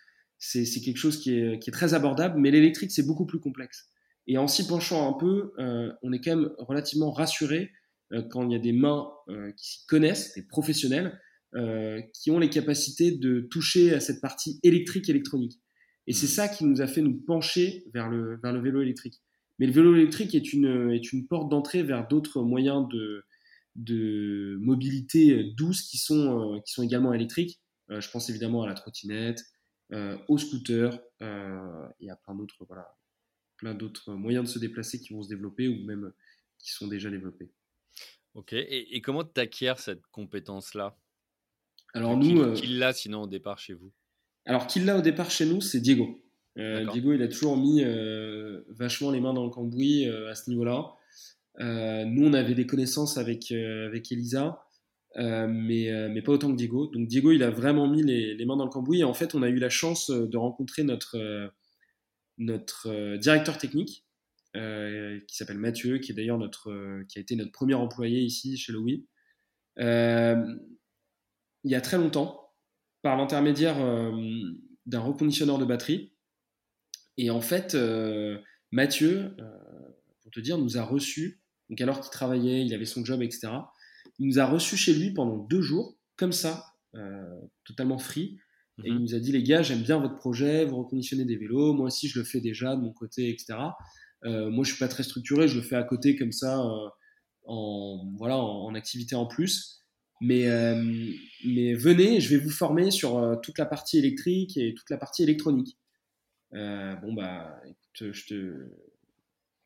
quelque chose qui est, très abordable, mais l'électrique, c'est beaucoup plus complexe. Et en s'y penchant un peu, euh, on est quand même relativement rassuré euh, quand il y a des mains euh, qui s'y connaissent, des professionnels, qui ont les capacités de toucher à cette partie électrique électronique. Et c'est ça qui nous a fait nous pencher vers le, vers le vélo électrique. Mais le vélo électrique est une, est une porte d'entrée vers d'autres moyens de, de mobilité douce qui sont, qui sont également électriques. je pense évidemment à la trottinette, au scooter et à plein d'autres voilà, plein d'autres moyens de se déplacer qui vont se développer ou même qui sont déjà développés. Ok, et, comment tu acquiers cette compétence-là? Alors nous... Qui, l'a sinon au départ chez vous? Alors qui l'a au départ chez nous, c'est Diego. Euh, Diego, il a toujours mis euh, vachement les mains dans le cambouis euh, à ce niveau-là. nous, on avait des connaissances avec, avec Elisa, mais, mais pas autant que Diego. Donc Diego, il a vraiment mis les, les, mains dans le cambouis. Et en fait, on a eu la chance de rencontrer notre notre euh, directeur technique, euh, qui s'appelle Mathieu, qui est d'ailleurs notre, euh, qui a été notre premier employé ici chez Louis, il y a très longtemps, par l'intermédiaire d'un reconditionneur de batterie. Et en fait, Mathieu, pour te dire, nous a reçus, donc alors qu'il travaillait, il avait son job, etc. Il nous a reçus chez lui pendant deux jours, comme ça, totalement free, et il mhm. nous a dit, les gars, j'aime bien votre projet, vous reconditionnez des vélos, moi aussi je le fais déjà de mon côté, etc. Euh, moi je suis pas très structuré, je le fais à côté comme ça, euh, en, voilà, en, activité en plus. Mais, euh, mais venez, je vais vous former sur toute la partie électrique et toute la partie électronique. bon bah, écoute, je te,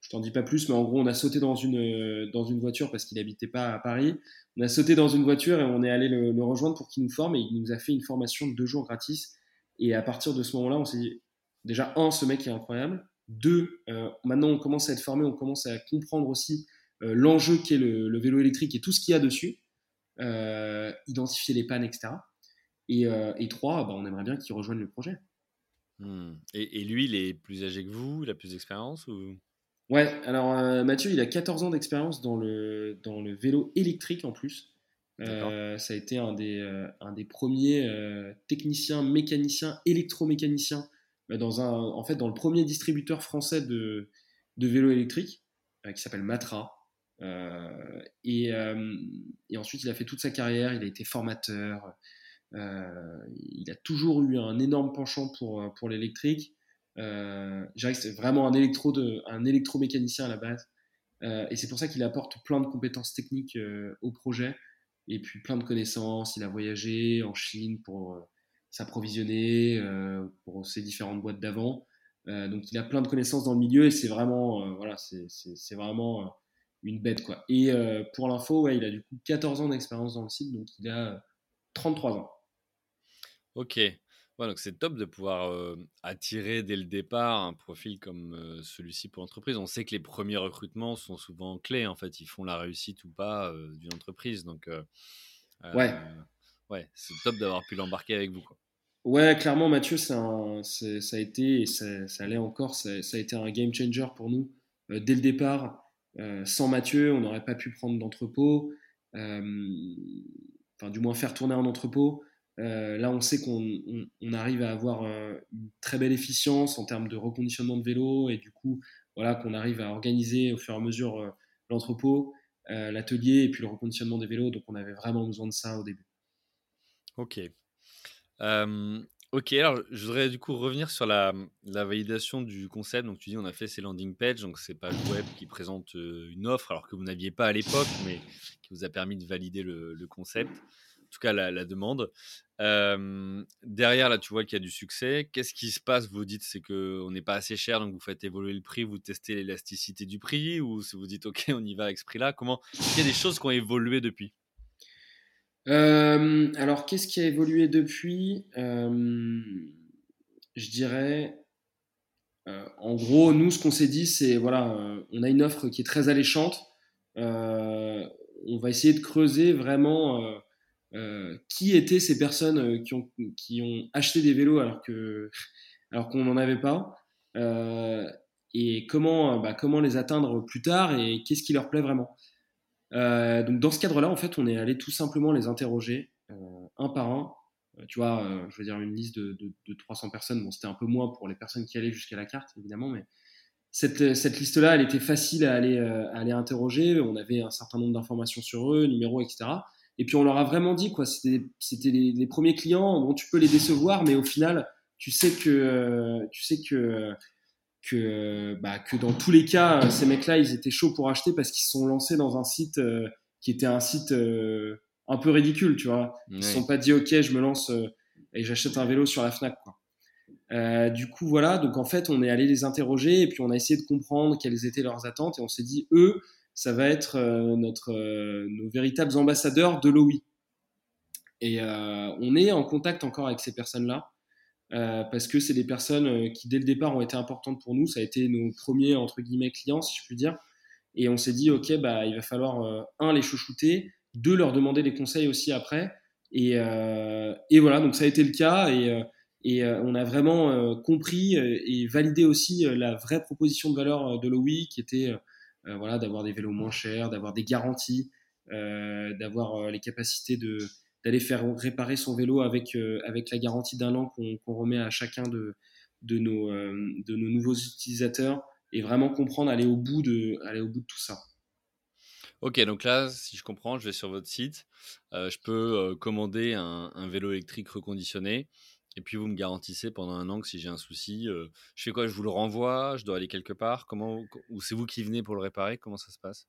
je t'en dis pas plus, mais en gros, on a sauté dans une, dans une voiture parce qu'il n'habitait pas à Paris. On a sauté dans une voiture et on est allé le, rejoindre pour qu'il nous forme et il nous a fait une formation de deux jours gratis. Et à partir de ce moment-là, on s'est dit, déjà, un, ce mec est incroyable. Deux, euh, maintenant, on commence à être formé, on commence à comprendre aussi euh, l'enjeu qu'est le, le, vélo électrique et tout ce qu'il y a dessus, euh, identifier les pannes, etc. Et, et trois, bah, on aimerait bien qu'il rejoigne le projet. Hmm. Et, et, lui, il est plus âgé que vous, il a plus d'expérience ou... Ouais, alors Mathieu, il a 14 ans d'expérience dans le, dans le vélo électrique en plus. Euh, ça a été un des, euh, un des premiers techniciens, mécaniciens, électromécaniciens dans, un, en fait, dans le premier distributeur français de, de vélos électriques qui s'appelle Matra. Et, et, ensuite, il a fait toute sa carrière, il a été formateur. il a toujours eu un énorme penchant pour, pour l'électrique. Euh, c'est vraiment un, électro de, un électromécanicien à la base. Euh, et c'est pour ça qu'il apporte plein de compétences techniques euh, au projet. et puis plein de connaissances. Il a voyagé en Chine pour s'approvisionner pour ses différentes boîtes d'avant. donc il a plein de connaissances dans le milieu et c'est vraiment, voilà, c'est vraiment une bête quoi. Et pour l'info, ouais, il a du coup 14 ans d'expérience dans le site, donc il a 33 ans. Ok, donc c'est top de pouvoir attirer dès le départ un profil comme celui-ci pour l'entreprise. On sait que les premiers recrutements sont souvent clés, en fait, ils font la réussite ou pas d'une entreprise. Donc, ouais, ouais c'est top d'avoir pu l'embarquer avec vous. Ouais, clairement, Mathieu, ça a été et ça, ça allait encore, ça, a été un game changer pour nous. dès le départ, sans Mathieu, on n'aurait pas pu prendre d'entrepôt, enfin, du moins faire tourner un entrepôt. Euh, là, on sait qu'on arrive à avoir euh, une très belle efficience en termes de reconditionnement de vélo et du coup, voilà, qu'on arrive à organiser au fur et à mesure euh, l'entrepôt, l'atelier et puis le reconditionnement des vélos. Donc, on avait vraiment besoin de ça au début. Ok. ok, alors je voudrais du coup revenir sur la, validation du concept. Donc, tu dis, on a fait ces landing pages, donc c'est page web qui présente une offre alors que vous n'aviez pas à l'époque, mais qui vous a permis de valider le concept tout cas la, demande. derrière, là, tu vois qu'il y a du succès. Qu'est-ce qui se passe? Vous dites c'est qu'on n'est pas assez cher, donc vous faites évoluer le prix, vous testez l'élasticité du prix, ou vous dites ok, on y va avec ce prix-là? Comment Il y a des choses qui ont évolué depuis? Alors, qu'est-ce qui a évolué depuis? Je dirais. en gros, nous, ce qu'on s'est dit, c'est voilà, on a une offre qui est très alléchante. on va essayer de creuser vraiment euh, qui étaient ces personnes euh, qui ont, acheté des vélos alors qu'on n'en avait pas euh, et comment bah, comment les atteindre plus tard et qu'est-ce qui leur plaît vraiment? Donc dans ce cadre-là en fait on est allé tout simplement les interroger un par un tu vois je veux dire une liste de, de, 300 personnes bon c'était un peu moins pour les personnes qui allaient jusqu'à la carte évidemment mais cette, liste-là, elle était facile à aller, interroger. On avait un certain nombre d'informations sur eux, numéros, etc. Et puis on leur a vraiment dit quoi. C'était les, premiers clients. Bon, tu peux les décevoir, mais au final, tu sais que tu sais que que bah, que dans tous les cas, ces mecs-là, ils étaient chauds pour acheter parce qu'ils se sont lancés dans un site euh, qui était un site euh, un peu ridicule, tu vois. Ils ne se sont pas dit ok, je me lance euh, et j'achète un vélo sur la Fnac. Quoi. du coup, voilà. Donc en fait, on est allé les interroger et puis on a essayé de comprendre quelles étaient leurs attentes et on s'est dit eux ça va être euh, notre, euh, nos véritables ambassadeurs de l'OI. Et euh, on est en contact encore avec ces personnes-là. Parce que c'est des personnes qui dès le départ ont été importantes pour nous. Ça a été nos premiers entre guillemets clients, si je puis dire. Et on s'est dit, ok, bah il va falloir un les chouchouter, deux leur demander des conseils aussi après. Et, voilà, donc ça a été le cas. Et, et on a vraiment compris et validé aussi la vraie proposition de valeur de l'OI, qui était euh, voilà, d'avoir des vélos moins chers, d'avoir des garanties, euh, d'avoir euh, les capacités de d'aller faire réparer son vélo avec avec la garantie d'un an qu'on remet à chacun de de nos nouveaux utilisateurs et vraiment comprendre aller au bout de tout ça. Ok, donc là, si je comprends, je vais sur votre site, je peux commander un, vélo électrique reconditionné. Et puis vous me garantissez pendant un an que si j'ai un souci, euh, je fais quoi? Je vous le renvoie? Je dois aller quelque part? Comment Ou c'est vous qui venez pour le réparer? Comment ça se passe?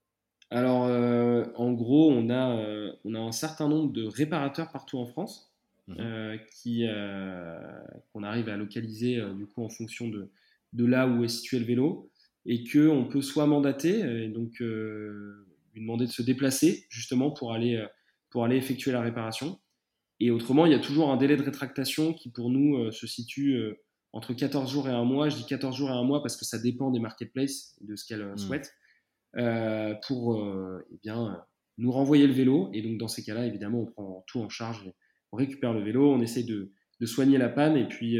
Alors, euh, en gros, on a, euh, on a un certain nombre de réparateurs partout en France mmh qui qu'on arrive à localiser du coup en fonction de, de là où est situé le vélo et que on peut soit mandater et donc lui demander de se déplacer justement pour aller pour aller effectuer la réparation et autrement, il y a toujours un délai de rétractation qui, pour nous, euh, se situe euh, entre 14 jours et un mois. Je dis 14 jours et un mois parce que ça dépend des marketplaces, de ce qu'elles euh, mmh. souhaitent, pour eh bien, nous renvoyer le vélo. Et donc, dans ces cas-là, évidemment, on prend tout en charge. On récupère le vélo, on essaye de, soigner la panne et puis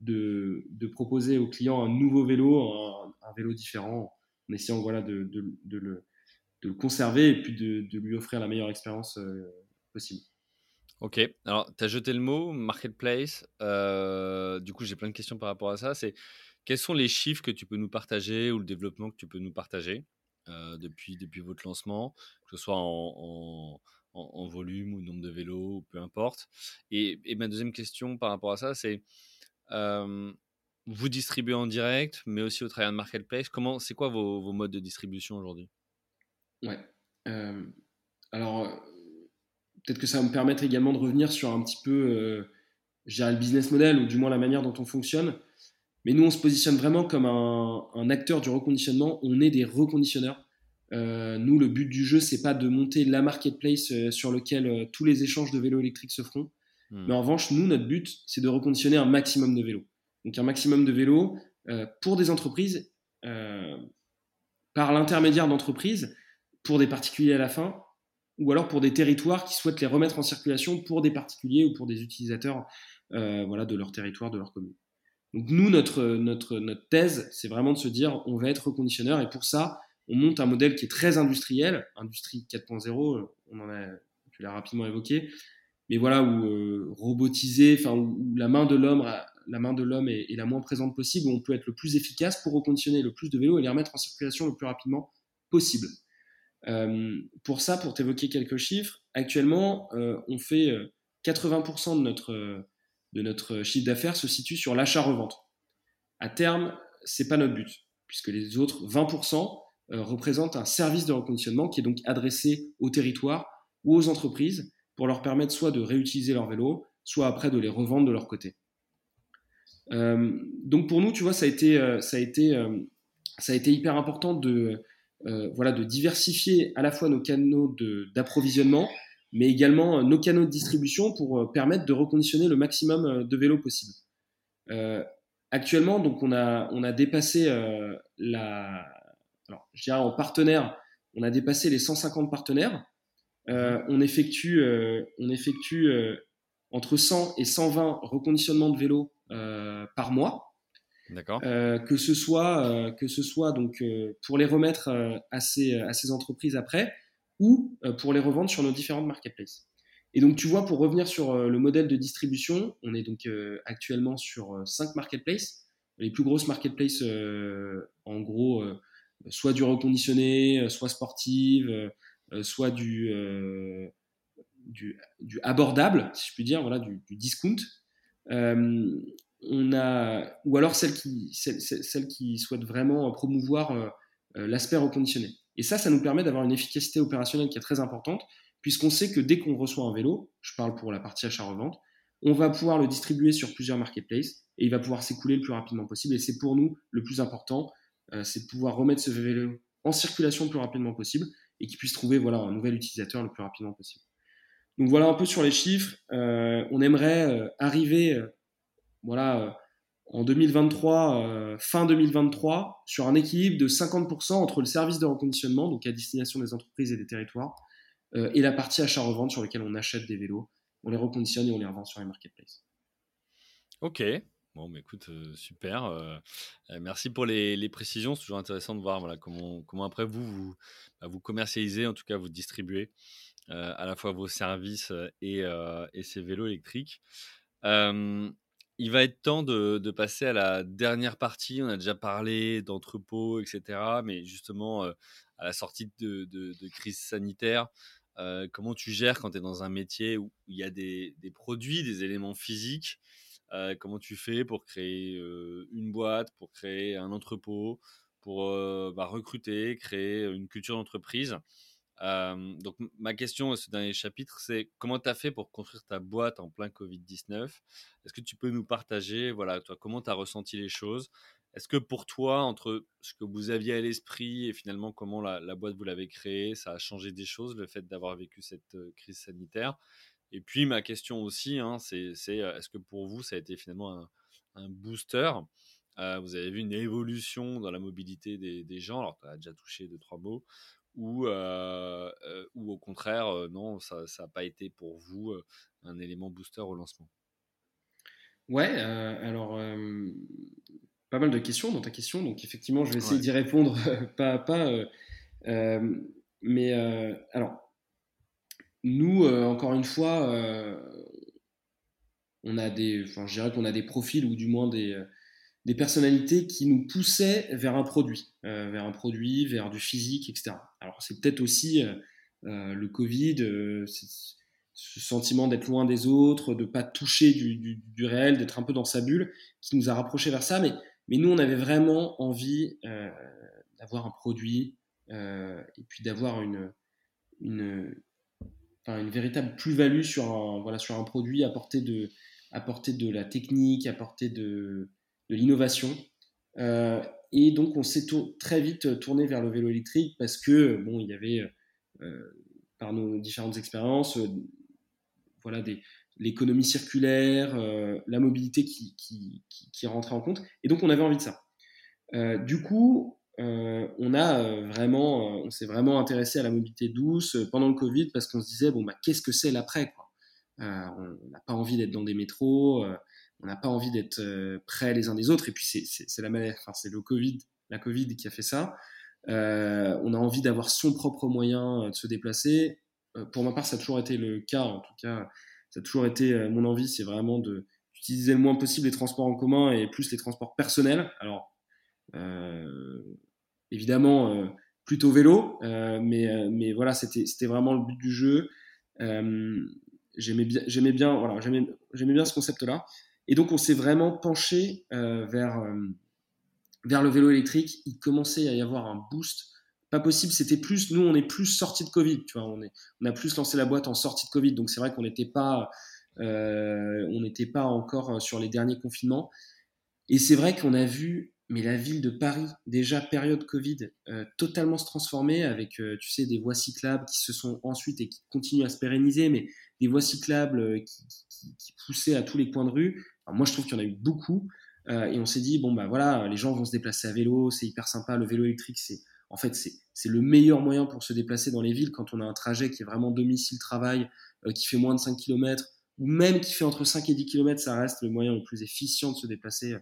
de, de, proposer au client un nouveau vélo, un, vélo différent, en essayant voilà, de, de, le, de le conserver et puis de, lui offrir la meilleure expérience possible. Ok, alors tu as jeté le mot marketplace. Euh, du coup, j'ai plein de questions par rapport à ça. C'est quels sont les chiffres que tu peux nous partager ou le développement que tu peux nous partager? euh, depuis, depuis votre lancement, que ce soit en, en, volume ou nombre de vélos, peu importe. Et, ma deuxième question par rapport à ça, c'est euh, vous distribuez en direct, mais aussi au travers de marketplace. Comment, c'est quoi vos, vos, modes de distribution aujourd'hui? Ouais. alors peut-être que ça va me permettre également de revenir sur un petit peu, le business model ou du moins la manière dont on fonctionne. Mais nous, on se positionne vraiment comme un, acteur du reconditionnement. On est des reconditionneurs. nous, le but du jeu, c'est pas de monter la marketplace sur lequel tous les échanges de vélos électriques se feront. Hmm. Mais en revanche, nous, notre but, c'est de reconditionner un maximum de vélos. Donc un maximum de vélos pour des entreprises par l'intermédiaire d'entreprises pour des particuliers à la fin, ou alors pour des territoires qui souhaitent les remettre en circulation pour des particuliers ou pour des utilisateurs euh, voilà, de leur territoire, de leur commune. Donc nous, notre, notre, thèse, c'est vraiment de se dire, on va être reconditionneur, et pour ça, on monte un modèle qui est très industriel, industrie 4.0, on en a, tu l'as rapidement évoqué, mais voilà, où euh, robotisé, enfin, où, la main de l'homme la main de l'homme est, la moins présente possible, où on peut être le plus efficace pour reconditionner le plus de vélos et les remettre en circulation le plus rapidement possible. Euh, pour ça, pour t'évoquer quelques chiffres, actuellement, euh, on fait 80% de notre, de notre chiffre d'affaires se situe sur l'achat-revente. À terme, c'est pas notre but, puisque les autres 20% représentent un service de reconditionnement qui est donc adressé au territoire ou aux entreprises pour leur permettre soit de réutiliser leur vélo, soit après de les revendre de leur côté. Euh, donc pour nous, tu vois, ça a été, euh, ça a été, euh, ça a été hyper important de, voilà, de diversifier à la fois nos canaux d'approvisionnement, mais également nos canaux de distribution pour permettre de reconditionner le maximum de vélos possible. actuellement, donc on a, on a dépassé la, alors, je dirais en partenaire, on a dépassé les 150 partenaires. Euh, on effectue, euh, on effectue euh, entre 100 et 120 reconditionnements de vélos par mois. D'accord. que ce soit, que ce soit donc pour les remettre à ces, à ces entreprises après ou pour les revendre sur nos différentes marketplaces. Et donc, tu vois, pour revenir sur le modèle de distribution, on est donc actuellement sur cinq marketplaces. Les plus grosses marketplaces, en gros, soit du reconditionné, soit sportive, euh, soit du, euh, du, du, abordable, si je puis dire, voilà, du, discount. Euh, on a, ou alors celles qui, celles, qui souhaitent vraiment promouvoir l'aspect reconditionné. Et ça, ça nous permet d'avoir une efficacité opérationnelle qui est très importante, puisqu'on sait que dès qu'on reçoit un vélo, je parle pour la partie achat-revente, on va pouvoir le distribuer sur plusieurs marketplaces et il va pouvoir s'écouler le plus rapidement possible. Et c'est pour nous le plus important, c'est de pouvoir remettre ce vélo en circulation le plus rapidement possible et qui puisse trouver voilà, un nouvel utilisateur le plus rapidement possible. Donc voilà un peu sur les chiffres. Euh, on aimerait euh, arriver euh, voilà, en 2023, fin 2023, sur un équilibre de 50% entre le service de reconditionnement, donc à destination des entreprises et des territoires, et la partie achat-revente sur laquelle on achète des vélos. On les reconditionne et on les revend sur les marketplaces. Ok, Bon, mais écoute, super. merci pour les, précisions. C'est toujours intéressant de voir comment, comment après vous, vous, bah, vous commercialisez, en tout cas vous distribuez à la fois vos services et ces vélos électriques. Il va être temps de, passer à la dernière partie. On a déjà parlé d'entrepôts, etc. Mais justement, à la sortie de, crise sanitaire, comment tu gères quand tu es dans un métier où il y a des, des produits, des éléments physiques euh, comment tu fais pour créer une boîte, pour créer un entrepôt, pour bah, recruter, créer une culture d'entreprise? Donc ma question à ce dernier chapitre, c'est comment tu as fait pour construire ta boîte en plein Covid-19 Est-ce que tu peux nous partager, voilà, toi, comment tu as ressenti les choses? Est-ce que pour toi, entre ce que vous aviez à l'esprit et finalement comment la, boîte vous l'avez créée, ça a changé des choses, le fait d'avoir vécu cette crise sanitaire? Et puis ma question aussi, hein, c'est est-ce que pour vous, ça a été finalement un, booster? Vous avez vu une évolution dans la mobilité des, gens, alors tu as déjà touché deux, trois mots, ou, ou au contraire, non, ça n'a pas été pour vous un élément booster au lancement? Ouais, alors pas mal de questions dans ta question, donc effectivement, je vais essayer d'y répondre pas à pas. mais alors, nous, euh, encore une fois, euh, on a des, enfin, je dirais qu'on a des profils ou du moins des, euh, des personnalités qui nous poussaient vers un produit, vers un produit, vers du physique, etc. Alors c'est peut-être aussi le Covid, ce sentiment d'être loin des autres, de pas toucher du, réel, d'être un peu dans sa bulle, qui nous a rapprochés vers ça. Mais, mais nous, on avait vraiment envie d'avoir un produit et puis d'avoir une, une, une véritable plus-value sur un, voilà, sur un produit, apporter de, apporter de la technique, apporter de, de l'innovation. Euh, et donc, on s'est très vite tourné vers le vélo électrique parce que, bon, il y avait, euh, par nos différentes expériences, euh, voilà, l'économie circulaire, la mobilité qui, qui, qui, rentrait en compte. Et donc, on avait envie de ça. du coup, on a vraiment, on s'est vraiment intéressé à la mobilité douce pendant le Covid parce qu'on se disait, bon, bah, qu'est-ce que c'est l'après On n'a pas envie d'être dans des métros on n'a pas envie d'être euh, près les uns des autres. Et puis c'est la enfin, c'est le Covid, la Covid qui a fait ça. Euh, on a envie d'avoir son propre moyen euh, de se déplacer. pour ma part, ça a toujours été le cas. En tout cas, ça a toujours été mon envie, c'est vraiment d'utiliser le moins possible les transports en commun et plus les transports personnels. Alors évidemment plutôt vélo, mais mais voilà, c'était vraiment le but du jeu. j'aimais bien bien voilà j'aimais bien ce concept là et donc, on s'est vraiment penché euh, vers, euh, vers le vélo électrique. Il commençait à y avoir un boost. Pas possible, c'était plus, nous, on est plus sorti de Covid, tu vois, on, a plus lancé la boîte en sortie de Covid, donc c'est vrai qu'on n'était pas, euh, pas encore sur les derniers confinements. Et c'est vrai qu'on a vu, mais la ville de Paris, déjà période Covid, totalement se transformer avec, tu sais, des voies cyclables qui se sont ensuite et qui continuent à se pérenniser, mais des voies cyclables qui poussaient à tous les coins de rue moi, je trouve qu'il y en a eu beaucoup. Euh, et on s'est dit, bon, bah voilà, les gens vont se déplacer à vélo, c'est hyper sympa. Le vélo électrique, c'est en fait, c'est le meilleur moyen pour se déplacer dans les villes quand on a un trajet qui est vraiment domicile-travail, euh, qui fait moins de 5 km, ou même qui fait entre 5 et 10 km, ça reste le moyen le plus efficient de se déplacer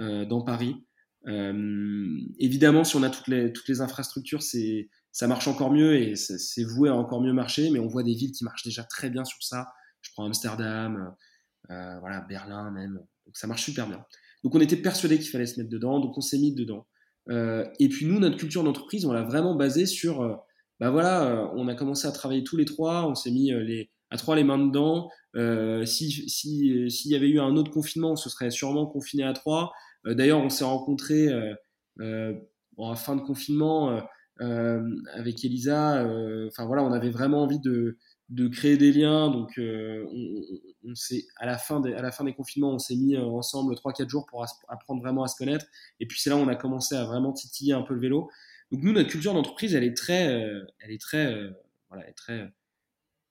euh, dans Paris. évidemment, si on a toutes les, toutes les infrastructures, ça marche encore mieux et c'est voué à encore mieux marcher, mais on voit des villes qui marchent déjà très bien sur ça. Je prends Amsterdam, euh, voilà, Berlin même. Donc ça marche super bien. Donc on était persuadé qu'il fallait se mettre dedans, donc on s'est mis dedans. Euh, et puis nous, notre culture d'entreprise, on l'a vraiment basée sur, euh, bah voilà, on a commencé à travailler tous les trois, on s'est mis les, à trois les mains dedans. si s'il si, y avait eu un autre confinement, on se serait sûrement confiné à trois. D'ailleurs, on s'est rencontrés en fin de confinement avec Elisa. Enfin voilà, on avait vraiment envie de de créer des liens. Donc, euh, on, à, la fin des, à la fin des confinements, on s'est mis euh, ensemble 3-4 jours pour apprendre vraiment à se connaître. Et puis, c'est là où on a commencé à vraiment titiller un peu le vélo. Donc, nous, notre culture d'entreprise, elle est très, euh, elle est très, voilà, elle est très,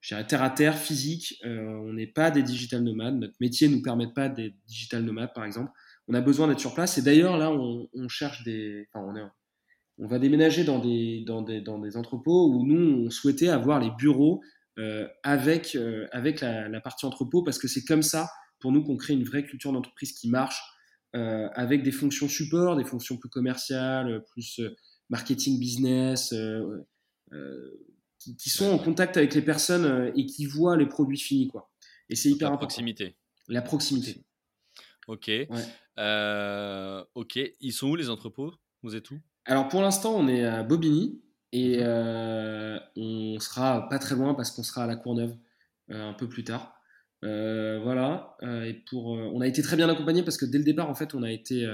je dirais, terre à terre, physique. on n'est pas des digital nomades. Notre métier ne nous permet pas d'être digital nomades, par exemple. On a besoin d'être sur place. Et d'ailleurs, là, on, cherche des, on est, on va déménager dans des, dans des, dans des entrepôts où nous, on souhaitait avoir les bureaux euh, avec, euh, avec la, partie entrepôt, parce que c'est comme ça, pour nous, qu'on crée une vraie culture d'entreprise qui marche, euh, avec des fonctions support, des fonctions plus commerciales, plus marketing business, qui, sont en contact avec les personnes et qui voient les produits finis. Quoi. Et c'est hyper la important. Proximité. La proximité. Ok. ok. Ils sont où les entrepôts? Vous êtes où? Alors pour l'instant, on est à Bobigny. Et mhm. euh, on sera pas très loin parce qu'on sera à la Courneuve euh, un peu plus tard. Euh, voilà. et pour, on a été très bien accompagné parce que dès le départ, en fait, on a été,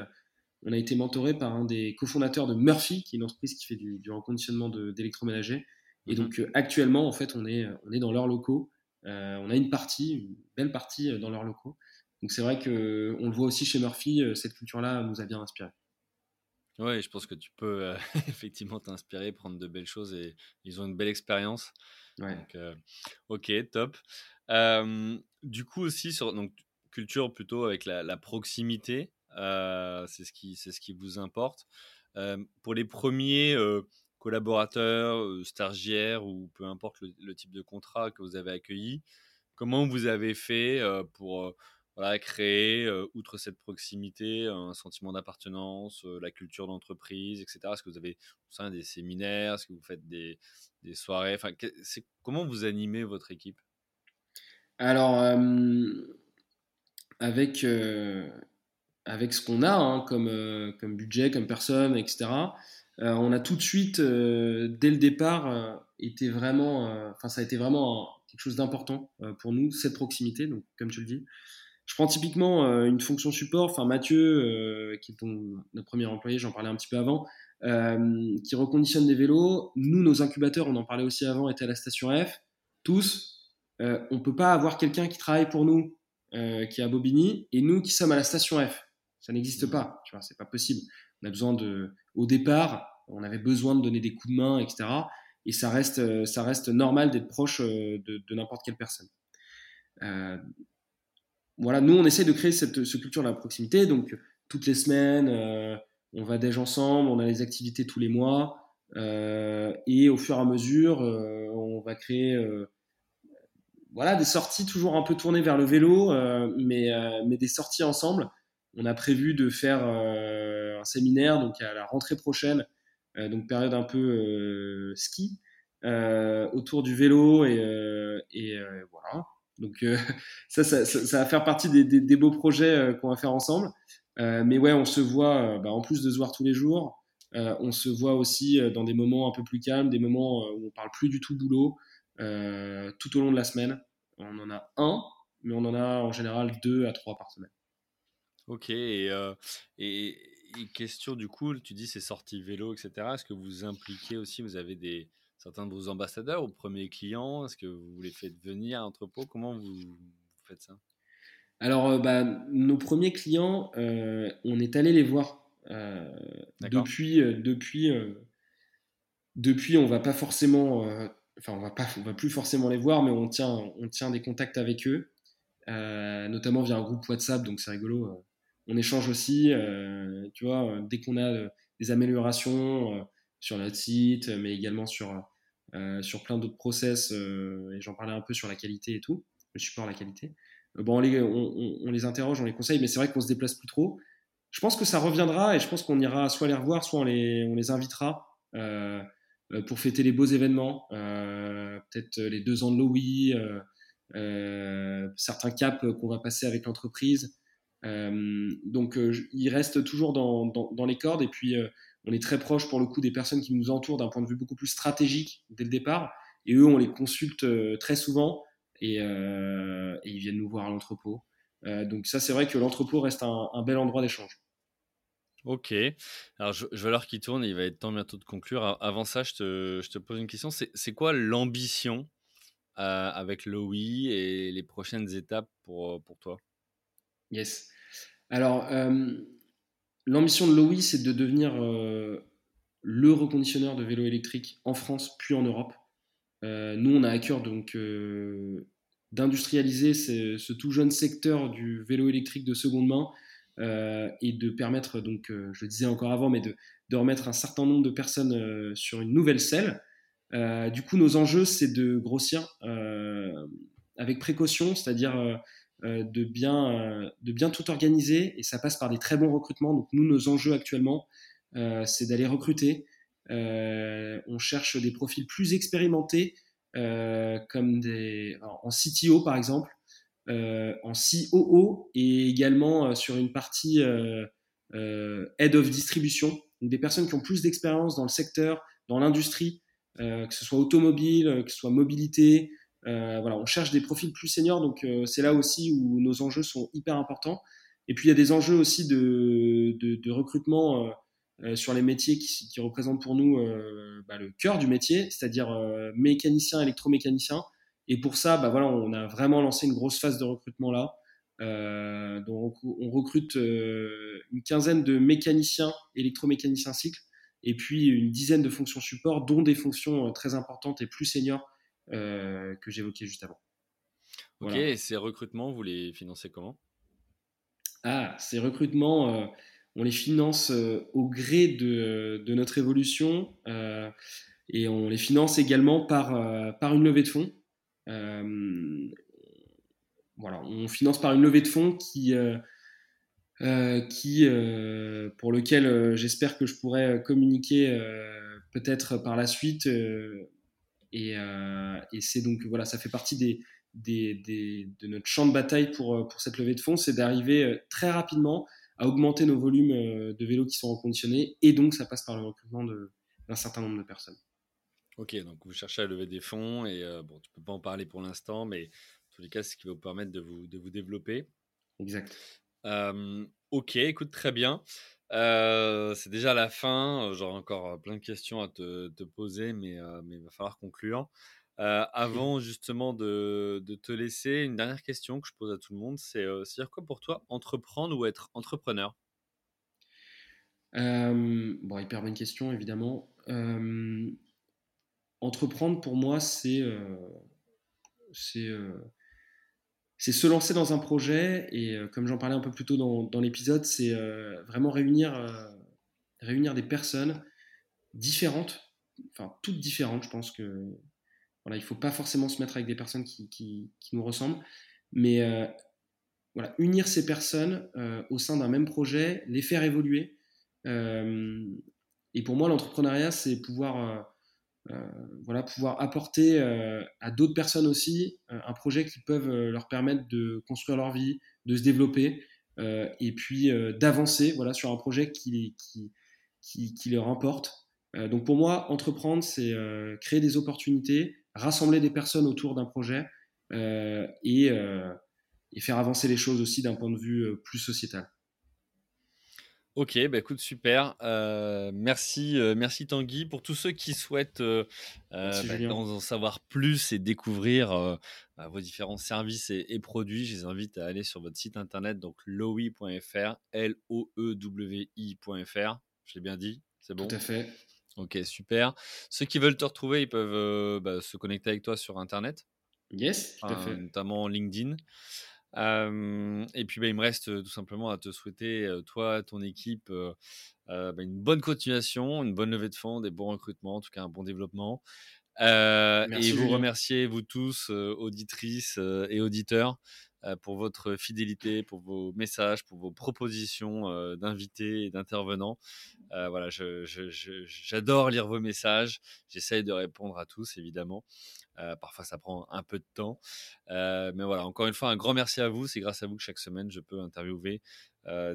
on a été mentoré par un des cofondateurs de Murphy, qui est une entreprise qui fait du, du reconditionnement d'électroménager. Et mhm. donc actuellement, en fait, on est, on est dans leurs locaux. on a une partie, une belle partie dans leurs locaux. Donc c'est vrai que on le voit aussi chez Murphy, cette culture-là nous a bien inspiré. Oui, je pense que tu peux euh, effectivement t'inspirer, prendre de belles choses et ils ont une belle expérience. Donc, euh, ok, top. du coup aussi sur donc culture plutôt avec la, proximité, c'est ce qui c'est ce qui vous importe. pour les premiers collaborateurs, stagiaires ou peu importe le, le, type de contrat que vous avez accueilli, comment vous avez fait pour voilà, créer, outre cette proximité, un sentiment d'appartenance, la culture d'entreprise, etc. Est-ce que vous avez des séminaires Est-ce que vous faites des, soirées? Enfin, Comment vous animez votre équipe? Alors, avec, avec ce qu'on a hein, comme, comme budget, comme personne, etc., on a tout de suite, dès le départ, été vraiment, ça a été vraiment quelque chose d'important pour nous, cette proximité, donc, comme tu le dis. Je prends typiquement euh, une fonction support, enfin Mathieu, euh, qui est notre premier employé, j'en parlais un petit peu avant, euh, qui reconditionne des vélos. Nous, nos incubateurs, on en parlait aussi avant, étaient à la station F, tous. on ne peut pas avoir quelqu'un qui travaille pour nous, qui est à Bobigny, et nous qui sommes à la station F. Ça n'existe pas, tu vois, c'est pas possible. On a besoin de, au départ, on avait besoin de donner des coups de main, etc. Et ça reste, ça reste normal d'être proche de, de n'importe quelle personne. Euh, voilà, nous, on essaie de créer cette, culture de la proximité. Donc, toutes les semaines, euh, on va déjà ensemble, on a les activités tous les mois. Euh, et au fur et à mesure, on va créer voilà, des sorties toujours un peu tournées vers le vélo, mais, mais des sorties ensemble. On a prévu de faire un séminaire donc à la rentrée prochaine, donc période un peu ski, autour du vélo et voilà. Donc euh, ça, ça, va faire partie des, beaux projets euh, qu'on va faire ensemble. Euh, mais ouais, on se voit, bah, en plus de se voir tous les jours, on se voit aussi dans des moments un peu plus calmes, des moments où on parle plus du tout boulot, tout au long de la semaine. On en a un, mais on en a en général deux à trois par semaine. Ok, et, et question du coup, tu dis c'est sorties vélo, etc. Est-ce que vous impliquez aussi, vous avez des, certains de vos ambassadeurs, aux premiers clients Est-ce que vous les faites venir à l'entrepôt Comment vous, faites ça? Alors, euh, bah, nos premiers clients, euh, on est allé les voir. Euh, depuis, depuis, depuis, on va pas forcément, enfin, on va pas, on va plus forcément les voir, mais on tient, on tient des contacts avec eux, notamment via un groupe WhatsApp, donc c'est rigolo. on échange aussi, tu vois, dès qu'on a des améliorations sur notre site, mais également sur, euh, sur plein d'autres process, euh, et j'en parlais un peu sur la qualité et tout, le support la qualité. Euh, bon, on les, on, les interroge, on les conseille, mais c'est vrai qu'on se déplace plus trop. Je pense que ça reviendra et je pense qu'on ira soit les revoir, soit on les, on les invitera pour fêter les beaux événements, peut-être les deux ans de Lowy, certains caps qu'on va passer avec l'entreprise. donc, il reste toujours dans, dans, dans, les cordes et puis on est très proche pour le coup des personnes qui nous entourent d'un point de vue beaucoup plus stratégique dès le départ. Et eux, on les consulte euh, très souvent euh, et, ils viennent nous voir à l'entrepôt. Euh, donc ça, c'est vrai que l'entrepôt reste un, bel endroit d'échange. Ok. Alors, je, vais l'heure qui tourne il va être temps bientôt de conclure. Avant ça, je te, pose une question. C'est quoi l'ambition avec l'OI et les prochaines étapes pour, pour toi? Yes. Alors, L'ambition de Lowy, c'est de devenir euh, le reconditionneur de vélos électriques en France puis en Europe. Euh, nous, on a à cœur donc euh, d'industrialiser ce, tout jeune secteur du vélo électrique de seconde main et de permettre, donc, je le disais encore avant, mais de, de, remettre un certain nombre de personnes sur une nouvelle selle. du coup, nos enjeux, c'est de grossir avec précaution, c'est-à-dire de, bien, euh, de bien tout organiser et ça passe par des très bons recrutements. Donc nous, nos enjeux actuellement, euh, c'est d'aller recruter. on cherche des profils plus expérimentés, comme des, en CTO par exemple, en COO et également sur une partie Head of Distribution. Donc des personnes qui ont plus d'expérience dans le secteur, dans l'industrie, que ce soit automobile, que ce soit mobilité, euh, voilà, on cherche des profils plus seniors, donc euh, c'est là aussi où nos enjeux sont hyper importants. Et puis il y a des enjeux aussi de, de, recrutement euh, sur les métiers qui, qui représentent pour nous bah, le cœur du métier, c'est-à-dire mécanicien, électromécanicien. Et pour ça, bah, voilà, on a vraiment lancé une grosse phase de recrutement là. donc on recrute une quinzaine de mécaniciens, électromécaniciens cycle, et puis une dizaine de fonctions support, dont des fonctions très importantes et plus seniors euh, que j'évoquais juste avant. Ok, et ces recrutements, vous les financez comment? Ah, ces recrutements, euh, on les finance euh, au gré de, de notre évolution et on les finance également par, par une levée de fonds. voilà, on finance par une levée de fonds qui, qui pour lequel j'espère que je pourrais communiquer peut-être par la suite euh, et, c'est donc, voilà, ça fait partie des, de notre champ de bataille pour, euh, pour cette levée de fonds, c'est d'arriver euh, très rapidement à augmenter nos volumes de vélos qui sont reconditionnés. Et donc, ça passe par le recrutement d'un certain nombre de personnes. Ok, donc vous cherchez à lever des fonds et bon, tu peux pas en parler pour l'instant, mais en tous les cas, c'est ce qui va vous permettre de vous, de vous développer. Exact. ok, écoute, très bien. Euh, c'est déjà la fin. J'aurai encore plein de questions à te, poser, mais, mais il va falloir conclure. avant justement de, de, te laisser, une dernière question que je pose à tout le monde, c'est c'est-à-dire quoi pour toi entreprendre ou être entrepreneur? Bon, hyper bonne question évidemment. entreprendre pour moi, c'est c'est c'est se lancer dans un projet et comme j'en parlais un peu plus tôt dans, l'épisode, c'est vraiment réunir, réunir des personnes différentes, enfin toutes différentes. Je pense que voilà, il faut pas forcément se mettre avec des personnes qui, qui, nous ressemblent, mais euh, unir ces personnes euh, au sein d'un même projet, les faire évoluer. Euh, et pour moi, l'entrepreneuriat, c'est pouvoir voilà, pouvoir apporter à d'autres personnes aussi un projet qui peuvent leur permettre de construire leur vie, de se développer et puis d'avancer voilà, sur un projet qui, qui, qui, leur importe. donc pour moi, entreprendre, c'est créer des opportunités, rassembler des personnes autour d'un projet euh, et, euh, et, faire avancer les choses aussi d'un point de vue euh, plus sociétal. Ok, bah écoute, super. merci, merci Tanguy. Pour tous ceux qui souhaitent bah, en savoir plus et découvrir vos différents services et, produits, je les invite à aller sur votre site internet, donc lowi.fr, L-O-E-W-I.fr. Je l'ai bien dit, c'est bon? Tout à fait. Ok, super. Ceux qui veulent te retrouver, ils peuvent euh, bah, se connecter avec toi sur Internet? Yes, tout à fait. Notamment LinkedIn. Et puis, bah, il me reste tout simplement à te souhaiter, toi, ton équipe, bah, une bonne continuation, une bonne levée de fonds, des bons recrutements, en tout cas un bon développement. et vous remercier, vous tous, auditrices et auditeurs, pour votre fidélité, pour vos messages, pour vos propositions d'invités et d'intervenants. voilà, j'adore lire vos messages. J'essaye de répondre à tous, évidemment. Parfois, ça prend un peu de temps. mais voilà, encore une fois, un grand merci à vous. C'est grâce à vous que chaque semaine, je peux interviewer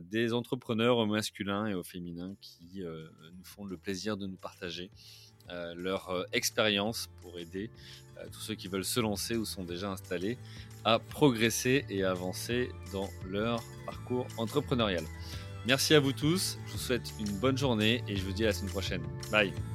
des entrepreneurs au masculin et au féminin qui nous font le plaisir de nous partager leur expérience pour aider tous ceux qui veulent se lancer ou sont déjà installés à progresser et avancer dans leur parcours entrepreneurial. Merci à vous tous, je vous souhaite une bonne journée et je vous dis à la semaine prochaine. Bye